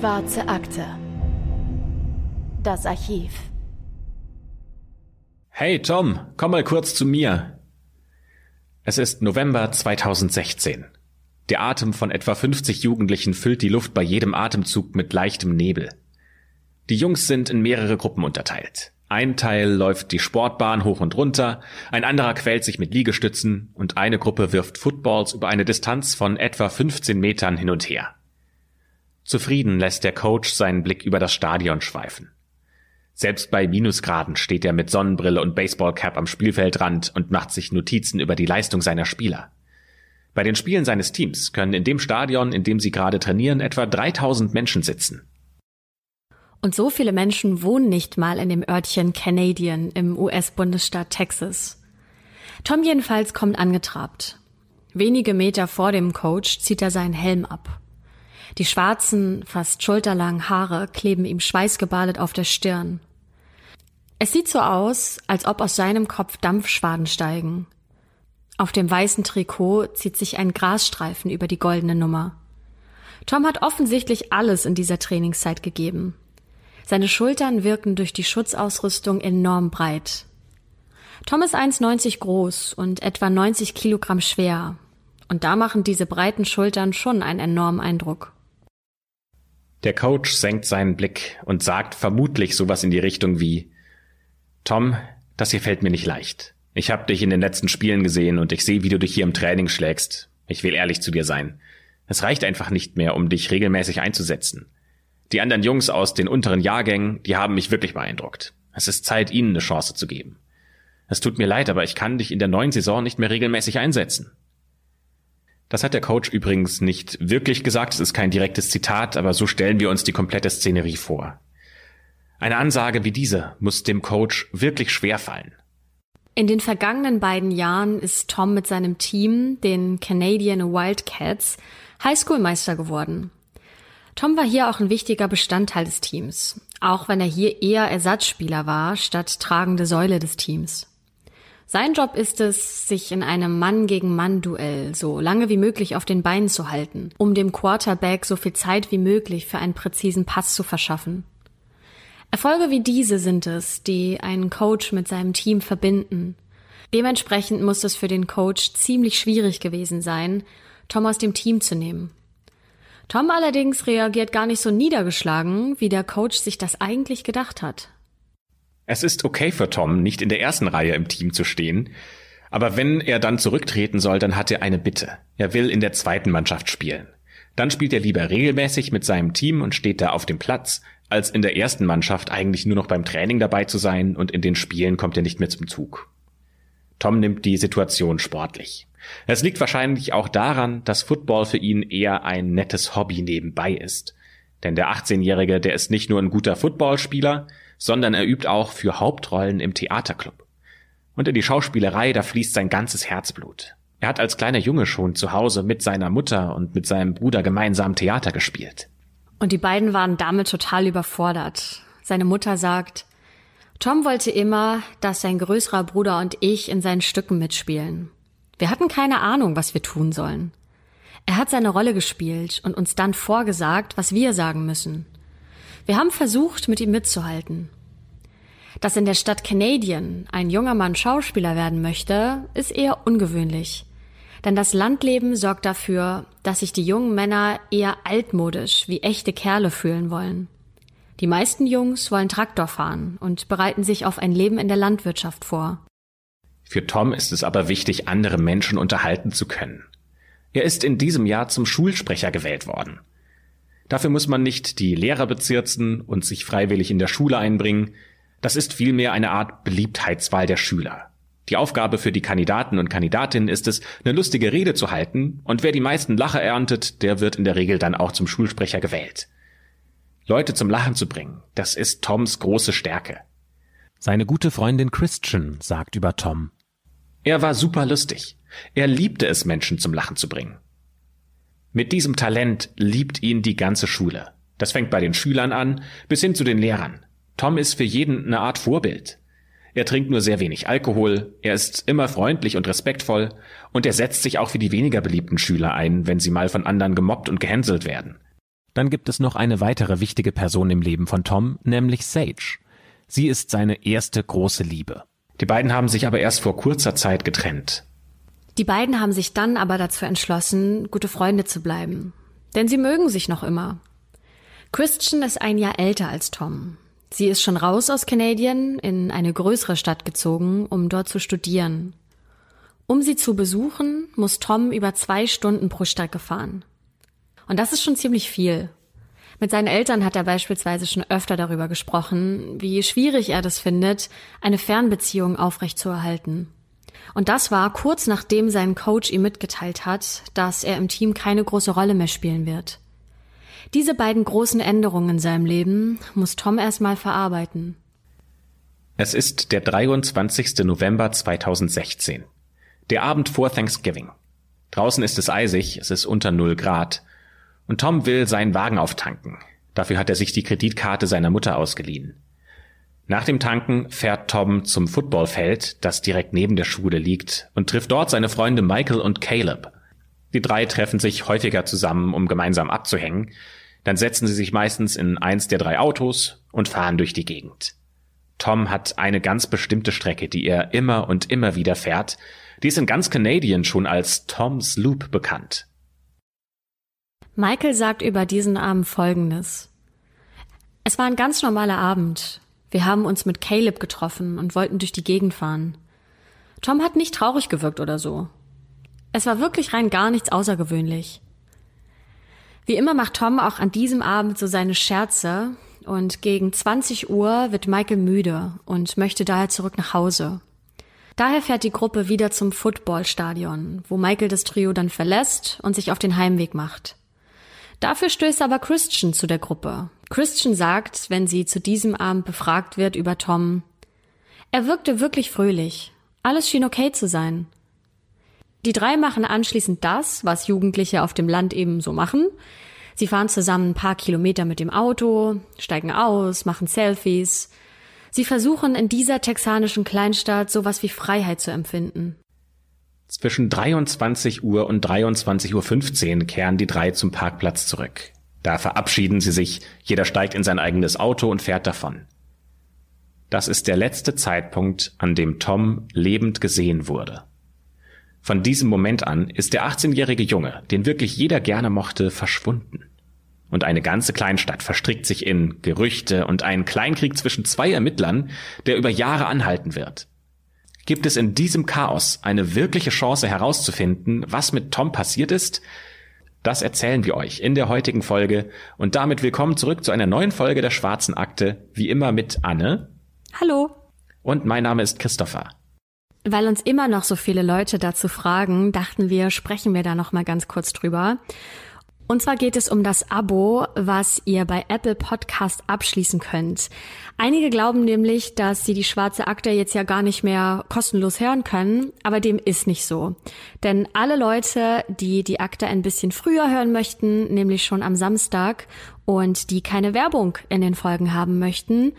Schwarze Akte. Das Archiv. Hey Tom, komm mal kurz zu mir. Es ist November 2016. Der Atem von etwa 50 Jugendlichen füllt die Luft bei jedem Atemzug mit leichtem Nebel. Die Jungs sind in mehrere Gruppen unterteilt. Ein Teil läuft die Sportbahn hoch und runter, ein anderer quält sich mit Liegestützen und eine Gruppe wirft Footballs über eine Distanz von etwa 15 Metern hin und her. Zufrieden lässt der Coach seinen Blick über das Stadion schweifen. Selbst bei Minusgraden steht er mit Sonnenbrille und Baseballcap am Spielfeldrand und macht sich Notizen über die Leistung seiner Spieler. Bei den Spielen seines Teams können in dem Stadion, in dem sie gerade trainieren, etwa 3000 Menschen sitzen. Und so viele Menschen wohnen nicht mal in dem Örtchen Canadian im US-Bundesstaat Texas. Tom jedenfalls kommt angetrabt. Wenige Meter vor dem Coach zieht er seinen Helm ab. Die schwarzen, fast schulterlangen Haare kleben ihm schweißgebadet auf der Stirn. Es sieht so aus, als ob aus seinem Kopf Dampfschwaden steigen. Auf dem weißen Trikot zieht sich ein Grasstreifen über die goldene Nummer. Tom hat offensichtlich alles in dieser Trainingszeit gegeben. Seine Schultern wirken durch die Schutzausrüstung enorm breit. Tom ist 1,90 groß und etwa 90 Kilogramm schwer. Und da machen diese breiten Schultern schon einen enormen Eindruck. Der Coach senkt seinen Blick und sagt vermutlich sowas in die Richtung wie Tom, das hier fällt mir nicht leicht. Ich habe dich in den letzten Spielen gesehen und ich sehe, wie du dich hier im Training schlägst. Ich will ehrlich zu dir sein. Es reicht einfach nicht mehr, um dich regelmäßig einzusetzen. Die anderen Jungs aus den unteren Jahrgängen, die haben mich wirklich beeindruckt. Es ist Zeit, ihnen eine Chance zu geben. Es tut mir leid, aber ich kann dich in der neuen Saison nicht mehr regelmäßig einsetzen. Das hat der Coach übrigens nicht wirklich gesagt, es ist kein direktes Zitat, aber so stellen wir uns die komplette Szenerie vor. Eine Ansage wie diese muss dem Coach wirklich schwer fallen. In den vergangenen beiden Jahren ist Tom mit seinem Team, den Canadian Wildcats, Highschoolmeister geworden. Tom war hier auch ein wichtiger Bestandteil des Teams, auch wenn er hier eher Ersatzspieler war statt tragende Säule des Teams. Sein Job ist es, sich in einem Mann gegen Mann Duell so lange wie möglich auf den Beinen zu halten, um dem Quarterback so viel Zeit wie möglich für einen präzisen Pass zu verschaffen. Erfolge wie diese sind es, die einen Coach mit seinem Team verbinden. Dementsprechend muss es für den Coach ziemlich schwierig gewesen sein, Tom aus dem Team zu nehmen. Tom allerdings reagiert gar nicht so niedergeschlagen, wie der Coach sich das eigentlich gedacht hat. Es ist okay für Tom, nicht in der ersten Reihe im Team zu stehen, aber wenn er dann zurücktreten soll, dann hat er eine Bitte. Er will in der zweiten Mannschaft spielen. Dann spielt er lieber regelmäßig mit seinem Team und steht da auf dem Platz, als in der ersten Mannschaft eigentlich nur noch beim Training dabei zu sein und in den Spielen kommt er nicht mehr zum Zug. Tom nimmt die Situation sportlich. Es liegt wahrscheinlich auch daran, dass Football für ihn eher ein nettes Hobby nebenbei ist. Denn der 18-Jährige, der ist nicht nur ein guter Footballspieler, sondern er übt auch für Hauptrollen im Theaterclub. Und in die Schauspielerei, da fließt sein ganzes Herzblut. Er hat als kleiner Junge schon zu Hause mit seiner Mutter und mit seinem Bruder gemeinsam Theater gespielt. Und die beiden waren damit total überfordert. Seine Mutter sagt, Tom wollte immer, dass sein größerer Bruder und ich in seinen Stücken mitspielen. Wir hatten keine Ahnung, was wir tun sollen. Er hat seine Rolle gespielt und uns dann vorgesagt, was wir sagen müssen. Wir haben versucht, mit ihm mitzuhalten. Dass in der Stadt Canadian ein junger Mann Schauspieler werden möchte, ist eher ungewöhnlich. Denn das Landleben sorgt dafür, dass sich die jungen Männer eher altmodisch wie echte Kerle fühlen wollen. Die meisten Jungs wollen Traktor fahren und bereiten sich auf ein Leben in der Landwirtschaft vor. Für Tom ist es aber wichtig, andere Menschen unterhalten zu können. Er ist in diesem Jahr zum Schulsprecher gewählt worden. Dafür muss man nicht die Lehrer bezirzen und sich freiwillig in der Schule einbringen. Das ist vielmehr eine Art Beliebtheitswahl der Schüler. Die Aufgabe für die Kandidaten und Kandidatinnen ist es, eine lustige Rede zu halten, und wer die meisten Lacher erntet, der wird in der Regel dann auch zum Schulsprecher gewählt. Leute zum Lachen zu bringen, das ist Toms große Stärke. Seine gute Freundin Christian sagt über Tom, er war super lustig. Er liebte es, Menschen zum Lachen zu bringen. Mit diesem Talent liebt ihn die ganze Schule. Das fängt bei den Schülern an, bis hin zu den Lehrern. Tom ist für jeden eine Art Vorbild. Er trinkt nur sehr wenig Alkohol, er ist immer freundlich und respektvoll und er setzt sich auch für die weniger beliebten Schüler ein, wenn sie mal von anderen gemobbt und gehänselt werden. Dann gibt es noch eine weitere wichtige Person im Leben von Tom, nämlich Sage. Sie ist seine erste große Liebe. Die beiden haben sich aber erst vor kurzer Zeit getrennt. Die beiden haben sich dann aber dazu entschlossen, gute Freunde zu bleiben. Denn sie mögen sich noch immer. Christian ist ein Jahr älter als Tom. Sie ist schon raus aus Canadian in eine größere Stadt gezogen, um dort zu studieren. Um sie zu besuchen, muss Tom über zwei Stunden pro Strecke fahren. Und das ist schon ziemlich viel. Mit seinen Eltern hat er beispielsweise schon öfter darüber gesprochen, wie schwierig er das findet, eine Fernbeziehung aufrechtzuerhalten. Und das war kurz nachdem sein Coach ihm mitgeteilt hat, dass er im Team keine große Rolle mehr spielen wird. Diese beiden großen Änderungen in seinem Leben muss Tom erstmal verarbeiten. Es ist der 23. November 2016. Der Abend vor Thanksgiving. Draußen ist es eisig, es ist unter 0 Grad. Und Tom will seinen Wagen auftanken. Dafür hat er sich die Kreditkarte seiner Mutter ausgeliehen. Nach dem Tanken fährt Tom zum Footballfeld, das direkt neben der Schule liegt, und trifft dort seine Freunde Michael und Caleb. Die drei treffen sich häufiger zusammen, um gemeinsam abzuhängen. Dann setzen sie sich meistens in eins der drei Autos und fahren durch die Gegend. Tom hat eine ganz bestimmte Strecke, die er immer und immer wieder fährt. Die ist in ganz Canadian schon als Tom's Loop bekannt. Michael sagt über diesen Abend Folgendes. Es war ein ganz normaler Abend. Wir haben uns mit Caleb getroffen und wollten durch die Gegend fahren. Tom hat nicht traurig gewirkt oder so. Es war wirklich rein gar nichts außergewöhnlich. Wie immer macht Tom auch an diesem Abend so seine Scherze und gegen 20 Uhr wird Michael müde und möchte daher zurück nach Hause. Daher fährt die Gruppe wieder zum Footballstadion, wo Michael das Trio dann verlässt und sich auf den Heimweg macht. Dafür stößt aber Christian zu der Gruppe. Christian sagt, wenn sie zu diesem Abend befragt wird über Tom, er wirkte wirklich fröhlich. Alles schien okay zu sein. Die drei machen anschließend das, was Jugendliche auf dem Land eben so machen. Sie fahren zusammen ein paar Kilometer mit dem Auto, steigen aus, machen Selfies. Sie versuchen in dieser texanischen Kleinstadt sowas wie Freiheit zu empfinden. Zwischen 23 Uhr und 23.15 Uhr kehren die drei zum Parkplatz zurück. Da verabschieden sie sich, jeder steigt in sein eigenes Auto und fährt davon. Das ist der letzte Zeitpunkt, an dem Tom lebend gesehen wurde. Von diesem Moment an ist der 18-jährige Junge, den wirklich jeder gerne mochte, verschwunden. Und eine ganze Kleinstadt verstrickt sich in Gerüchte und einen Kleinkrieg zwischen zwei Ermittlern, der über Jahre anhalten wird. Gibt es in diesem Chaos eine wirkliche Chance herauszufinden, was mit Tom passiert ist? Das erzählen wir euch in der heutigen Folge und damit willkommen zurück zu einer neuen Folge der Schwarzen Akte, wie immer mit Anne. Hallo. Und mein Name ist Christopher. Weil uns immer noch so viele Leute dazu fragen, dachten wir, sprechen wir da noch mal ganz kurz drüber. Und zwar geht es um das Abo, was ihr bei Apple Podcast abschließen könnt. Einige glauben nämlich, dass sie die schwarze Akte jetzt ja gar nicht mehr kostenlos hören können, aber dem ist nicht so. Denn alle Leute, die die Akte ein bisschen früher hören möchten, nämlich schon am Samstag und die keine Werbung in den Folgen haben möchten,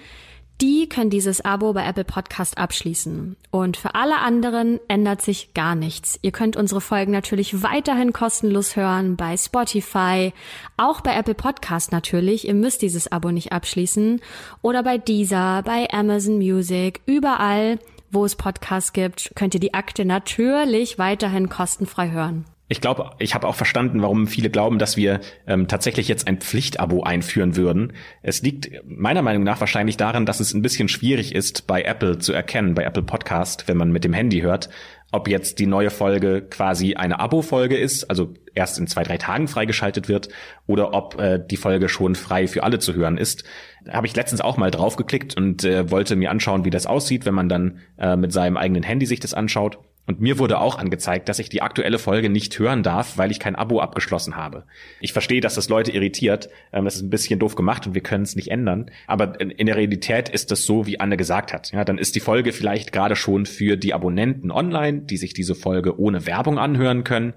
die können dieses Abo bei Apple Podcast abschließen. Und für alle anderen ändert sich gar nichts. Ihr könnt unsere Folgen natürlich weiterhin kostenlos hören bei Spotify, auch bei Apple Podcast natürlich. Ihr müsst dieses Abo nicht abschließen. Oder bei Deezer, bei Amazon Music, überall, wo es Podcasts gibt, könnt ihr die Akte natürlich weiterhin kostenfrei hören. Ich glaube, ich habe auch verstanden, warum viele glauben, dass wir ähm, tatsächlich jetzt ein Pflichtabo einführen würden. Es liegt meiner Meinung nach wahrscheinlich daran, dass es ein bisschen schwierig ist, bei Apple zu erkennen, bei Apple Podcast, wenn man mit dem Handy hört, ob jetzt die neue Folge quasi eine Abo-Folge ist, also erst in zwei, drei Tagen freigeschaltet wird, oder ob äh, die Folge schon frei für alle zu hören ist. Da habe ich letztens auch mal draufgeklickt und äh, wollte mir anschauen, wie das aussieht, wenn man dann äh, mit seinem eigenen Handy sich das anschaut. Und mir wurde auch angezeigt, dass ich die aktuelle Folge nicht hören darf, weil ich kein Abo abgeschlossen habe. Ich verstehe, dass das Leute irritiert. Ähm, das ist ein bisschen doof gemacht und wir können es nicht ändern. Aber in der Realität ist das so, wie Anne gesagt hat. Ja, dann ist die Folge vielleicht gerade schon für die Abonnenten online, die sich diese Folge ohne Werbung anhören können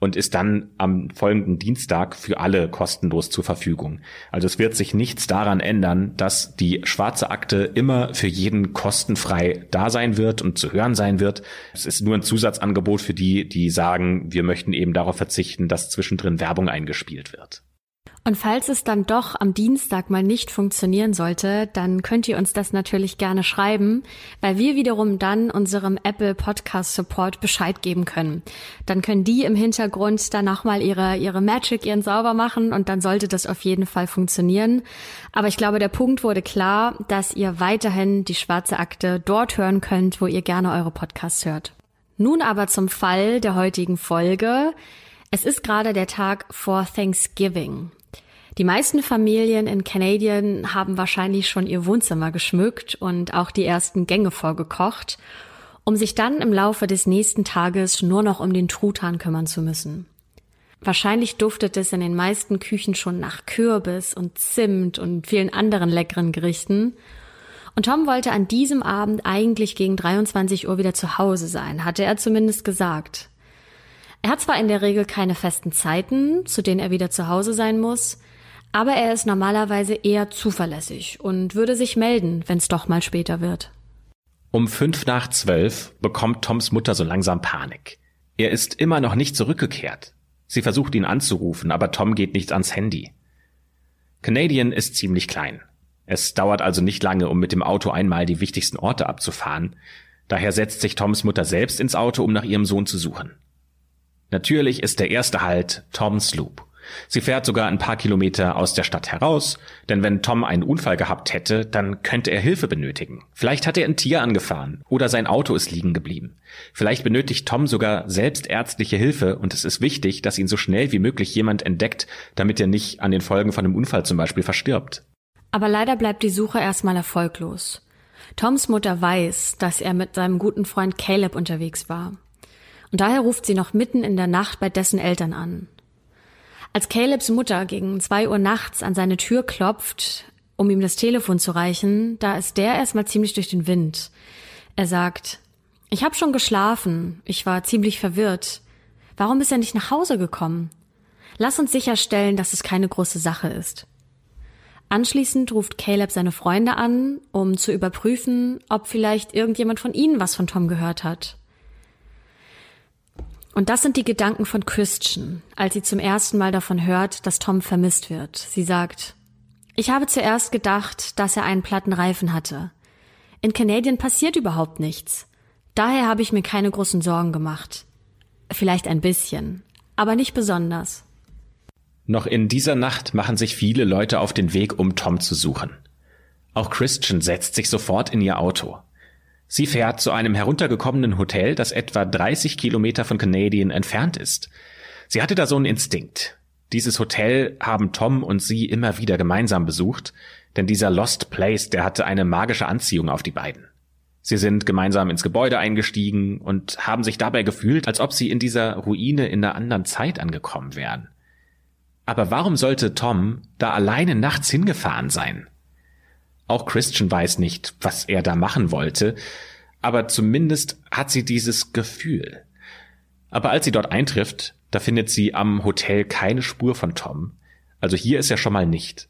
und ist dann am folgenden Dienstag für alle kostenlos zur Verfügung. Also es wird sich nichts daran ändern, dass die schwarze Akte immer für jeden kostenfrei da sein wird und zu hören sein wird. Es ist nur ein Zusatzangebot für die, die sagen, wir möchten eben darauf verzichten, dass zwischendrin Werbung eingespielt wird. Und falls es dann doch am Dienstag mal nicht funktionieren sollte, dann könnt ihr uns das natürlich gerne schreiben, weil wir wiederum dann unserem Apple Podcast Support Bescheid geben können. Dann können die im Hintergrund dann nochmal ihre, ihre Magic, ihren sauber machen und dann sollte das auf jeden Fall funktionieren. Aber ich glaube, der Punkt wurde klar, dass ihr weiterhin die schwarze Akte dort hören könnt, wo ihr gerne eure Podcasts hört. Nun aber zum Fall der heutigen Folge. Es ist gerade der Tag vor Thanksgiving. Die meisten Familien in Canadian haben wahrscheinlich schon ihr Wohnzimmer geschmückt und auch die ersten Gänge vorgekocht, um sich dann im Laufe des nächsten Tages nur noch um den Truthahn kümmern zu müssen. Wahrscheinlich duftet es in den meisten Küchen schon nach Kürbis und Zimt und vielen anderen leckeren Gerichten. Und Tom wollte an diesem Abend eigentlich gegen 23 Uhr wieder zu Hause sein, hatte er zumindest gesagt. Er hat zwar in der Regel keine festen Zeiten, zu denen er wieder zu Hause sein muss, aber er ist normalerweise eher zuverlässig und würde sich melden, wenn es doch mal später wird. Um fünf nach zwölf bekommt Toms Mutter so langsam Panik. Er ist immer noch nicht zurückgekehrt. Sie versucht ihn anzurufen, aber Tom geht nicht ans Handy. Canadian ist ziemlich klein. Es dauert also nicht lange, um mit dem Auto einmal die wichtigsten Orte abzufahren. Daher setzt sich Toms Mutter selbst ins Auto, um nach ihrem Sohn zu suchen. Natürlich ist der erste Halt Toms Loop. Sie fährt sogar ein paar Kilometer aus der Stadt heraus, denn wenn Tom einen Unfall gehabt hätte, dann könnte er Hilfe benötigen. Vielleicht hat er ein Tier angefahren oder sein Auto ist liegen geblieben. Vielleicht benötigt Tom sogar selbst ärztliche Hilfe und es ist wichtig, dass ihn so schnell wie möglich jemand entdeckt, damit er nicht an den Folgen von einem Unfall zum Beispiel verstirbt. Aber leider bleibt die Suche erstmal erfolglos. Toms Mutter weiß, dass er mit seinem guten Freund Caleb unterwegs war. Und daher ruft sie noch mitten in der Nacht bei dessen Eltern an. Als Calebs Mutter gegen zwei Uhr nachts an seine Tür klopft, um ihm das Telefon zu reichen, da ist der erstmal ziemlich durch den Wind. Er sagt, ich habe schon geschlafen, ich war ziemlich verwirrt. Warum ist er nicht nach Hause gekommen? Lass uns sicherstellen, dass es keine große Sache ist. Anschließend ruft Caleb seine Freunde an, um zu überprüfen, ob vielleicht irgendjemand von ihnen was von Tom gehört hat. Und das sind die Gedanken von Christian, als sie zum ersten Mal davon hört, dass Tom vermisst wird. Sie sagt, ich habe zuerst gedacht, dass er einen platten Reifen hatte. In Canadian passiert überhaupt nichts. Daher habe ich mir keine großen Sorgen gemacht. Vielleicht ein bisschen, aber nicht besonders. Noch in dieser Nacht machen sich viele Leute auf den Weg, um Tom zu suchen. Auch Christian setzt sich sofort in ihr Auto. Sie fährt zu einem heruntergekommenen Hotel, das etwa 30 Kilometer von Canadian entfernt ist. Sie hatte da so einen Instinkt. Dieses Hotel haben Tom und sie immer wieder gemeinsam besucht, denn dieser Lost Place, der hatte eine magische Anziehung auf die beiden. Sie sind gemeinsam ins Gebäude eingestiegen und haben sich dabei gefühlt, als ob sie in dieser Ruine in einer anderen Zeit angekommen wären. Aber warum sollte Tom da alleine nachts hingefahren sein? Auch Christian weiß nicht, was er da machen wollte, aber zumindest hat sie dieses Gefühl. Aber als sie dort eintrifft, da findet sie am Hotel keine Spur von Tom. Also hier ist er schon mal nicht.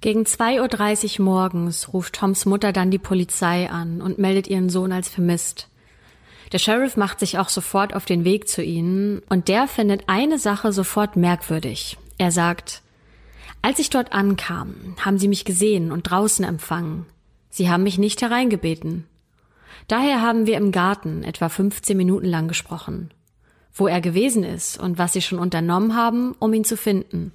Gegen 2.30 Uhr morgens ruft Toms Mutter dann die Polizei an und meldet ihren Sohn als vermisst. Der Sheriff macht sich auch sofort auf den Weg zu ihnen und der findet eine Sache sofort merkwürdig. Er sagt, als ich dort ankam, haben sie mich gesehen und draußen empfangen. Sie haben mich nicht hereingebeten. Daher haben wir im Garten etwa 15 Minuten lang gesprochen. Wo er gewesen ist und was sie schon unternommen haben, um ihn zu finden.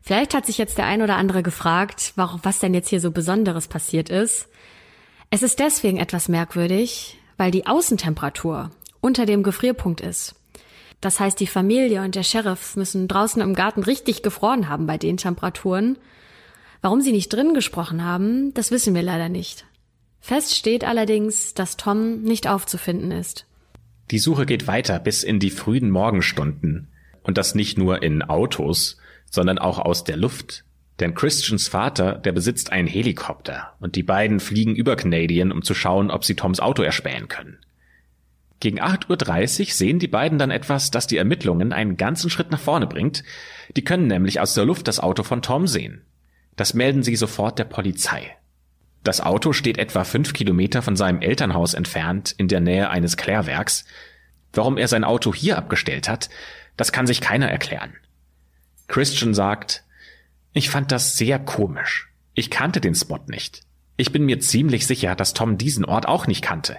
Vielleicht hat sich jetzt der ein oder andere gefragt, was denn jetzt hier so Besonderes passiert ist. Es ist deswegen etwas merkwürdig, weil die Außentemperatur unter dem Gefrierpunkt ist. Das heißt, die Familie und der Sheriff müssen draußen im Garten richtig gefroren haben bei den Temperaturen. Warum sie nicht drinnen gesprochen haben, das wissen wir leider nicht. Fest steht allerdings, dass Tom nicht aufzufinden ist. Die Suche geht weiter bis in die frühen Morgenstunden. Und das nicht nur in Autos, sondern auch aus der Luft. Denn Christians Vater, der besitzt einen Helikopter und die beiden fliegen über Canadian, um zu schauen, ob sie Toms Auto erspähen können. Gegen 8.30 Uhr sehen die beiden dann etwas, das die Ermittlungen einen ganzen Schritt nach vorne bringt. Die können nämlich aus der Luft das Auto von Tom sehen. Das melden sie sofort der Polizei. Das Auto steht etwa fünf Kilometer von seinem Elternhaus entfernt in der Nähe eines Klärwerks. Warum er sein Auto hier abgestellt hat, das kann sich keiner erklären. Christian sagt, ich fand das sehr komisch. Ich kannte den Spot nicht. Ich bin mir ziemlich sicher, dass Tom diesen Ort auch nicht kannte.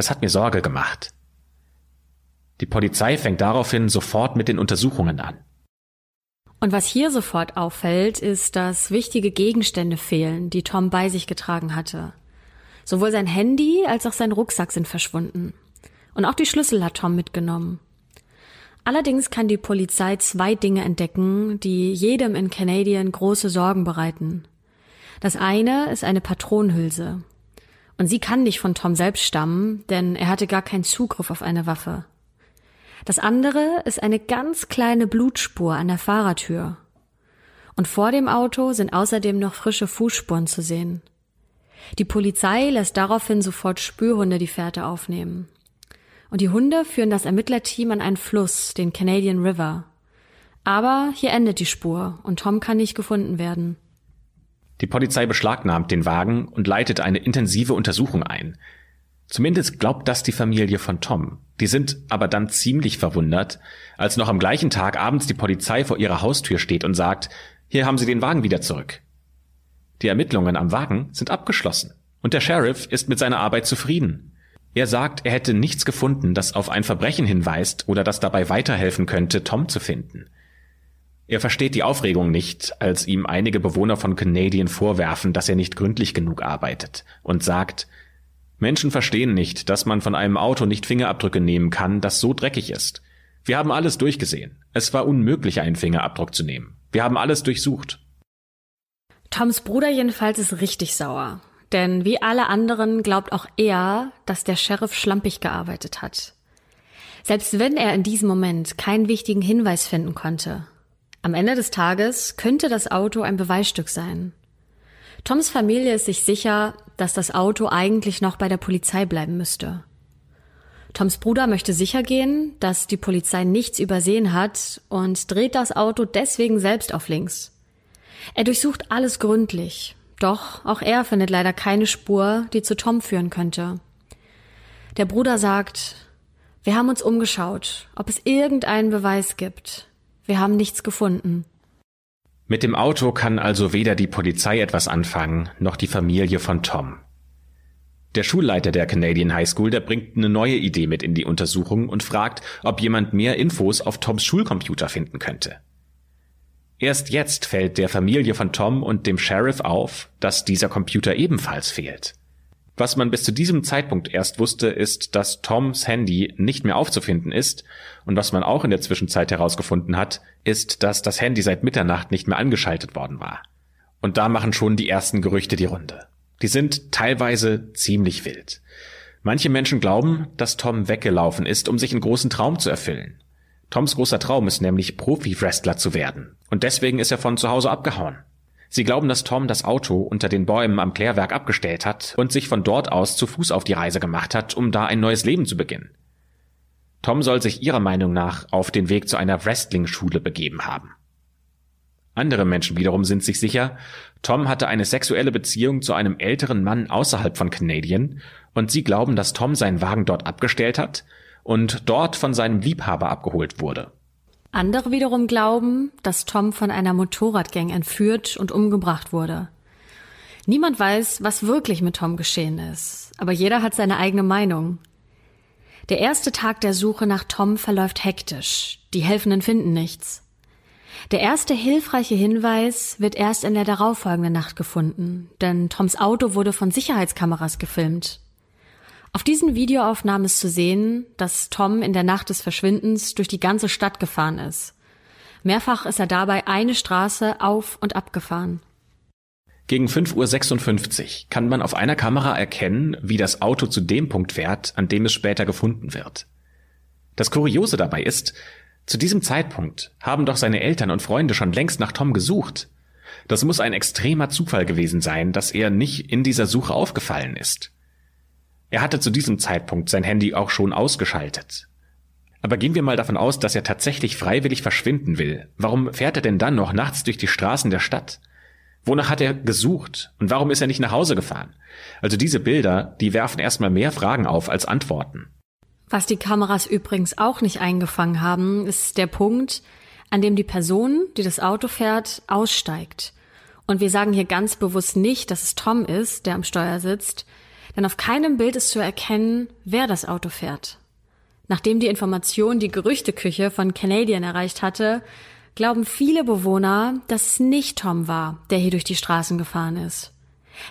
Das hat mir Sorge gemacht. Die Polizei fängt daraufhin sofort mit den Untersuchungen an. Und was hier sofort auffällt, ist, dass wichtige Gegenstände fehlen, die Tom bei sich getragen hatte. Sowohl sein Handy als auch sein Rucksack sind verschwunden. Und auch die Schlüssel hat Tom mitgenommen. Allerdings kann die Polizei zwei Dinge entdecken, die jedem in Canadian große Sorgen bereiten. Das eine ist eine Patronenhülse. Und sie kann nicht von Tom selbst stammen, denn er hatte gar keinen Zugriff auf eine Waffe. Das andere ist eine ganz kleine Blutspur an der Fahrertür. Und vor dem Auto sind außerdem noch frische Fußspuren zu sehen. Die Polizei lässt daraufhin sofort Spürhunde die Fährte aufnehmen. Und die Hunde führen das Ermittlerteam an einen Fluss, den Canadian River. Aber hier endet die Spur und Tom kann nicht gefunden werden. Die Polizei beschlagnahmt den Wagen und leitet eine intensive Untersuchung ein. Zumindest glaubt das die Familie von Tom. Die sind aber dann ziemlich verwundert, als noch am gleichen Tag abends die Polizei vor ihrer Haustür steht und sagt, hier haben Sie den Wagen wieder zurück. Die Ermittlungen am Wagen sind abgeschlossen und der Sheriff ist mit seiner Arbeit zufrieden. Er sagt, er hätte nichts gefunden, das auf ein Verbrechen hinweist oder das dabei weiterhelfen könnte, Tom zu finden. Er versteht die Aufregung nicht, als ihm einige Bewohner von Canadian vorwerfen, dass er nicht gründlich genug arbeitet und sagt, Menschen verstehen nicht, dass man von einem Auto nicht Fingerabdrücke nehmen kann, das so dreckig ist. Wir haben alles durchgesehen. Es war unmöglich, einen Fingerabdruck zu nehmen. Wir haben alles durchsucht. Toms Bruder jedenfalls ist richtig sauer. Denn wie alle anderen glaubt auch er, dass der Sheriff schlampig gearbeitet hat. Selbst wenn er in diesem Moment keinen wichtigen Hinweis finden konnte. Am Ende des Tages könnte das Auto ein Beweisstück sein. Toms Familie ist sich sicher, dass das Auto eigentlich noch bei der Polizei bleiben müsste. Toms Bruder möchte sicher gehen, dass die Polizei nichts übersehen hat und dreht das Auto deswegen selbst auf links. Er durchsucht alles gründlich, doch auch er findet leider keine Spur, die zu Tom führen könnte. Der Bruder sagt, wir haben uns umgeschaut, ob es irgendeinen Beweis gibt. Wir haben nichts gefunden. Mit dem Auto kann also weder die Polizei etwas anfangen, noch die Familie von Tom. Der Schulleiter der Canadian High School, der bringt eine neue Idee mit in die Untersuchung und fragt, ob jemand mehr Infos auf Toms Schulcomputer finden könnte. Erst jetzt fällt der Familie von Tom und dem Sheriff auf, dass dieser Computer ebenfalls fehlt. Was man bis zu diesem Zeitpunkt erst wusste, ist, dass Toms Handy nicht mehr aufzufinden ist, und was man auch in der Zwischenzeit herausgefunden hat, ist, dass das Handy seit Mitternacht nicht mehr angeschaltet worden war. Und da machen schon die ersten Gerüchte die Runde. Die sind teilweise ziemlich wild. Manche Menschen glauben, dass Tom weggelaufen ist, um sich einen großen Traum zu erfüllen. Toms großer Traum ist nämlich Profi-Wrestler zu werden. Und deswegen ist er von zu Hause abgehauen. Sie glauben, dass Tom das Auto unter den Bäumen am Klärwerk abgestellt hat und sich von dort aus zu Fuß auf die Reise gemacht hat, um da ein neues Leben zu beginnen. Tom soll sich ihrer Meinung nach auf den Weg zu einer Wrestling-Schule begeben haben. Andere Menschen wiederum sind sich sicher, Tom hatte eine sexuelle Beziehung zu einem älteren Mann außerhalb von Canadian und sie glauben, dass Tom seinen Wagen dort abgestellt hat und dort von seinem Liebhaber abgeholt wurde. Andere wiederum glauben, dass Tom von einer Motorradgang entführt und umgebracht wurde. Niemand weiß, was wirklich mit Tom geschehen ist, aber jeder hat seine eigene Meinung. Der erste Tag der Suche nach Tom verläuft hektisch. Die Helfenden finden nichts. Der erste hilfreiche Hinweis wird erst in der darauffolgenden Nacht gefunden, denn Toms Auto wurde von Sicherheitskameras gefilmt. Auf diesen Videoaufnahmen ist zu sehen, dass Tom in der Nacht des Verschwindens durch die ganze Stadt gefahren ist. Mehrfach ist er dabei eine Straße auf und ab gefahren. Gegen 5.56 Uhr kann man auf einer Kamera erkennen, wie das Auto zu dem Punkt fährt, an dem es später gefunden wird. Das Kuriose dabei ist, zu diesem Zeitpunkt haben doch seine Eltern und Freunde schon längst nach Tom gesucht. Das muss ein extremer Zufall gewesen sein, dass er nicht in dieser Suche aufgefallen ist. Er hatte zu diesem Zeitpunkt sein Handy auch schon ausgeschaltet. Aber gehen wir mal davon aus, dass er tatsächlich freiwillig verschwinden will. Warum fährt er denn dann noch nachts durch die Straßen der Stadt? Wonach hat er gesucht? Und warum ist er nicht nach Hause gefahren? Also diese Bilder, die werfen erstmal mehr Fragen auf als Antworten. Was die Kameras übrigens auch nicht eingefangen haben, ist der Punkt, an dem die Person, die das Auto fährt, aussteigt. Und wir sagen hier ganz bewusst nicht, dass es Tom ist, der am Steuer sitzt, denn auf keinem Bild ist zu erkennen, wer das Auto fährt. Nachdem die Information die Gerüchteküche von Canadian erreicht hatte, glauben viele Bewohner, dass es nicht Tom war, der hier durch die Straßen gefahren ist.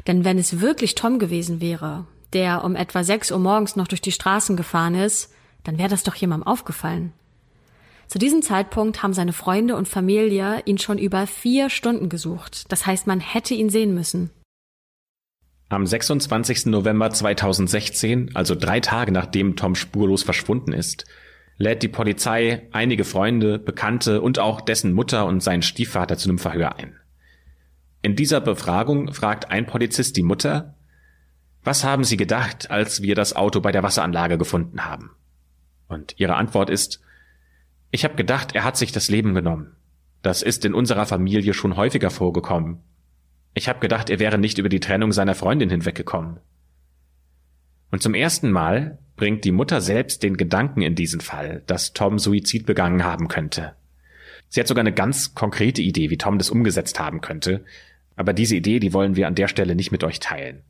Denn wenn es wirklich Tom gewesen wäre, der um etwa 6 Uhr morgens noch durch die Straßen gefahren ist, dann wäre das doch jemandem aufgefallen. Zu diesem Zeitpunkt haben seine Freunde und Familie ihn schon über vier Stunden gesucht. Das heißt, man hätte ihn sehen müssen. Am 26. November 2016, also drei Tage nachdem Tom spurlos verschwunden ist, lädt die Polizei einige Freunde, Bekannte und auch dessen Mutter und seinen Stiefvater zu einem Verhör ein. In dieser Befragung fragt ein Polizist die Mutter, was haben Sie gedacht, als wir das Auto bei der Wasseranlage gefunden haben? Und ihre Antwort ist, ich habe gedacht, er hat sich das Leben genommen. Das ist in unserer Familie schon häufiger vorgekommen. Ich habe gedacht, er wäre nicht über die Trennung seiner Freundin hinweggekommen. Und zum ersten Mal bringt die Mutter selbst den Gedanken in diesen Fall, dass Tom Suizid begangen haben könnte. Sie hat sogar eine ganz konkrete Idee, wie Tom das umgesetzt haben könnte, aber diese Idee, die wollen wir an der Stelle nicht mit euch teilen.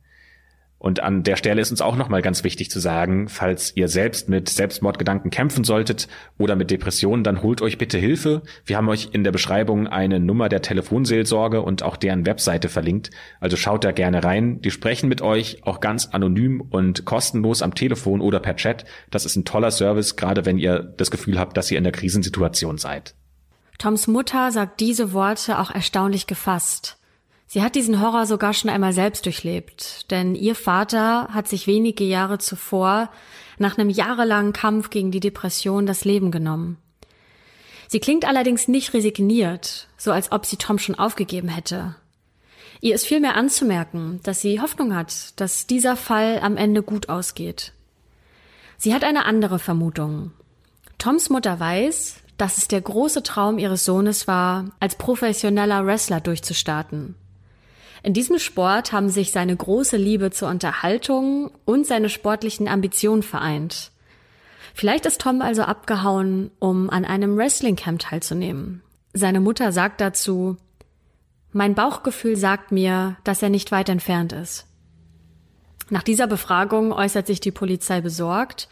Und an der Stelle ist uns auch nochmal ganz wichtig zu sagen, falls ihr selbst mit Selbstmordgedanken kämpfen solltet oder mit Depressionen, dann holt euch bitte Hilfe. Wir haben euch in der Beschreibung eine Nummer der Telefonseelsorge und auch deren Webseite verlinkt. Also schaut da gerne rein. Die sprechen mit euch auch ganz anonym und kostenlos am Telefon oder per Chat. Das ist ein toller Service, gerade wenn ihr das Gefühl habt, dass ihr in der Krisensituation seid. Toms Mutter sagt diese Worte auch erstaunlich gefasst. Sie hat diesen Horror sogar schon einmal selbst durchlebt, denn ihr Vater hat sich wenige Jahre zuvor nach einem jahrelangen Kampf gegen die Depression das Leben genommen. Sie klingt allerdings nicht resigniert, so als ob sie Tom schon aufgegeben hätte. Ihr ist vielmehr anzumerken, dass sie Hoffnung hat, dass dieser Fall am Ende gut ausgeht. Sie hat eine andere Vermutung. Toms Mutter weiß, dass es der große Traum ihres Sohnes war, als professioneller Wrestler durchzustarten. In diesem Sport haben sich seine große Liebe zur Unterhaltung und seine sportlichen Ambitionen vereint. Vielleicht ist Tom also abgehauen, um an einem Wrestling-Camp teilzunehmen. Seine Mutter sagt dazu, mein Bauchgefühl sagt mir, dass er nicht weit entfernt ist. Nach dieser Befragung äußert sich die Polizei besorgt,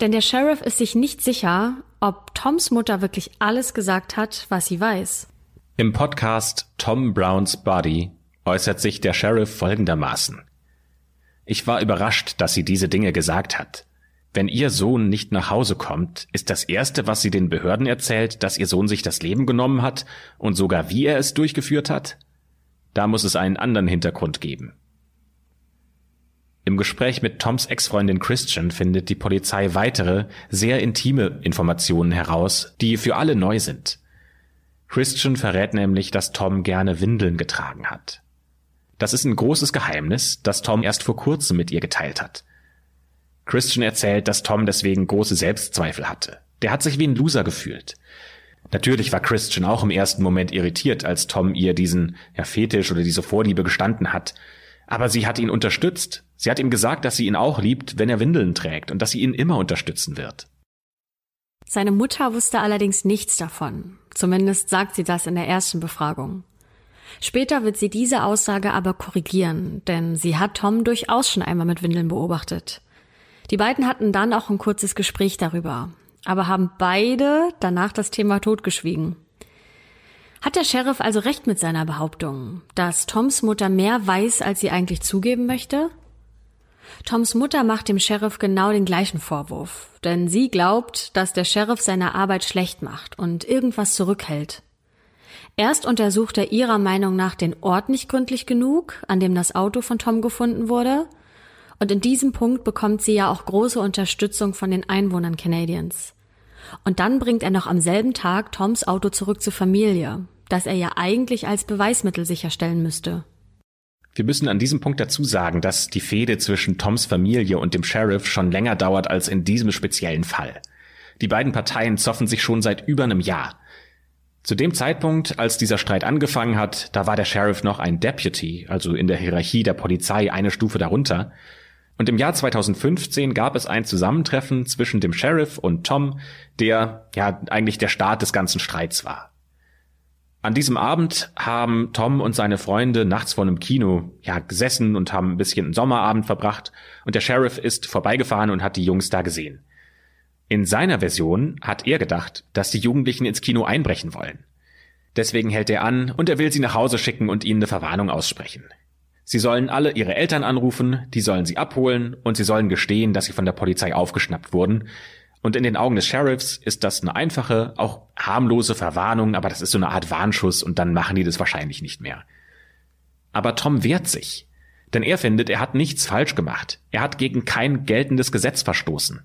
denn der Sheriff ist sich nicht sicher, ob Toms Mutter wirklich alles gesagt hat, was sie weiß. Im Podcast Tom Browns Body äußert sich der Sheriff folgendermaßen. Ich war überrascht, dass sie diese Dinge gesagt hat. Wenn ihr Sohn nicht nach Hause kommt, ist das Erste, was sie den Behörden erzählt, dass ihr Sohn sich das Leben genommen hat und sogar wie er es durchgeführt hat? Da muss es einen anderen Hintergrund geben. Im Gespräch mit Toms Ex-Freundin Christian findet die Polizei weitere, sehr intime Informationen heraus, die für alle neu sind. Christian verrät nämlich, dass Tom gerne Windeln getragen hat. Das ist ein großes Geheimnis, das Tom erst vor kurzem mit ihr geteilt hat. Christian erzählt, dass Tom deswegen große Selbstzweifel hatte. Der hat sich wie ein Loser gefühlt. Natürlich war Christian auch im ersten Moment irritiert, als Tom ihr diesen ja, Fetisch oder diese Vorliebe gestanden hat. Aber sie hat ihn unterstützt. Sie hat ihm gesagt, dass sie ihn auch liebt, wenn er Windeln trägt und dass sie ihn immer unterstützen wird. Seine Mutter wusste allerdings nichts davon. Zumindest sagt sie das in der ersten Befragung. Später wird sie diese Aussage aber korrigieren, denn sie hat Tom durchaus schon einmal mit Windeln beobachtet. Die beiden hatten dann auch ein kurzes Gespräch darüber, aber haben beide danach das Thema totgeschwiegen. Hat der Sheriff also recht mit seiner Behauptung, dass Toms Mutter mehr weiß, als sie eigentlich zugeben möchte? Toms Mutter macht dem Sheriff genau den gleichen Vorwurf, denn sie glaubt, dass der Sheriff seine Arbeit schlecht macht und irgendwas zurückhält. Erst untersucht er ihrer Meinung nach den Ort nicht gründlich genug, an dem das Auto von Tom gefunden wurde. Und in diesem Punkt bekommt sie ja auch große Unterstützung von den Einwohnern Canadiens. Und dann bringt er noch am selben Tag Toms Auto zurück zur Familie, das er ja eigentlich als Beweismittel sicherstellen müsste. Wir müssen an diesem Punkt dazu sagen, dass die Fehde zwischen Toms Familie und dem Sheriff schon länger dauert als in diesem speziellen Fall. Die beiden Parteien zoffen sich schon seit über einem Jahr. Zu dem Zeitpunkt, als dieser Streit angefangen hat, da war der Sheriff noch ein Deputy, also in der Hierarchie der Polizei eine Stufe darunter. Und im Jahr 2015 gab es ein Zusammentreffen zwischen dem Sheriff und Tom, der ja eigentlich der Start des ganzen Streits war. An diesem Abend haben Tom und seine Freunde nachts vor einem Kino ja gesessen und haben ein bisschen einen Sommerabend verbracht und der Sheriff ist vorbeigefahren und hat die Jungs da gesehen. In seiner Version hat er gedacht, dass die Jugendlichen ins Kino einbrechen wollen. Deswegen hält er an und er will sie nach Hause schicken und ihnen eine Verwarnung aussprechen. Sie sollen alle ihre Eltern anrufen, die sollen sie abholen und sie sollen gestehen, dass sie von der Polizei aufgeschnappt wurden. Und in den Augen des Sheriffs ist das eine einfache, auch harmlose Verwarnung, aber das ist so eine Art Warnschuss und dann machen die das wahrscheinlich nicht mehr. Aber Tom wehrt sich, denn er findet, er hat nichts falsch gemacht. Er hat gegen kein geltendes Gesetz verstoßen.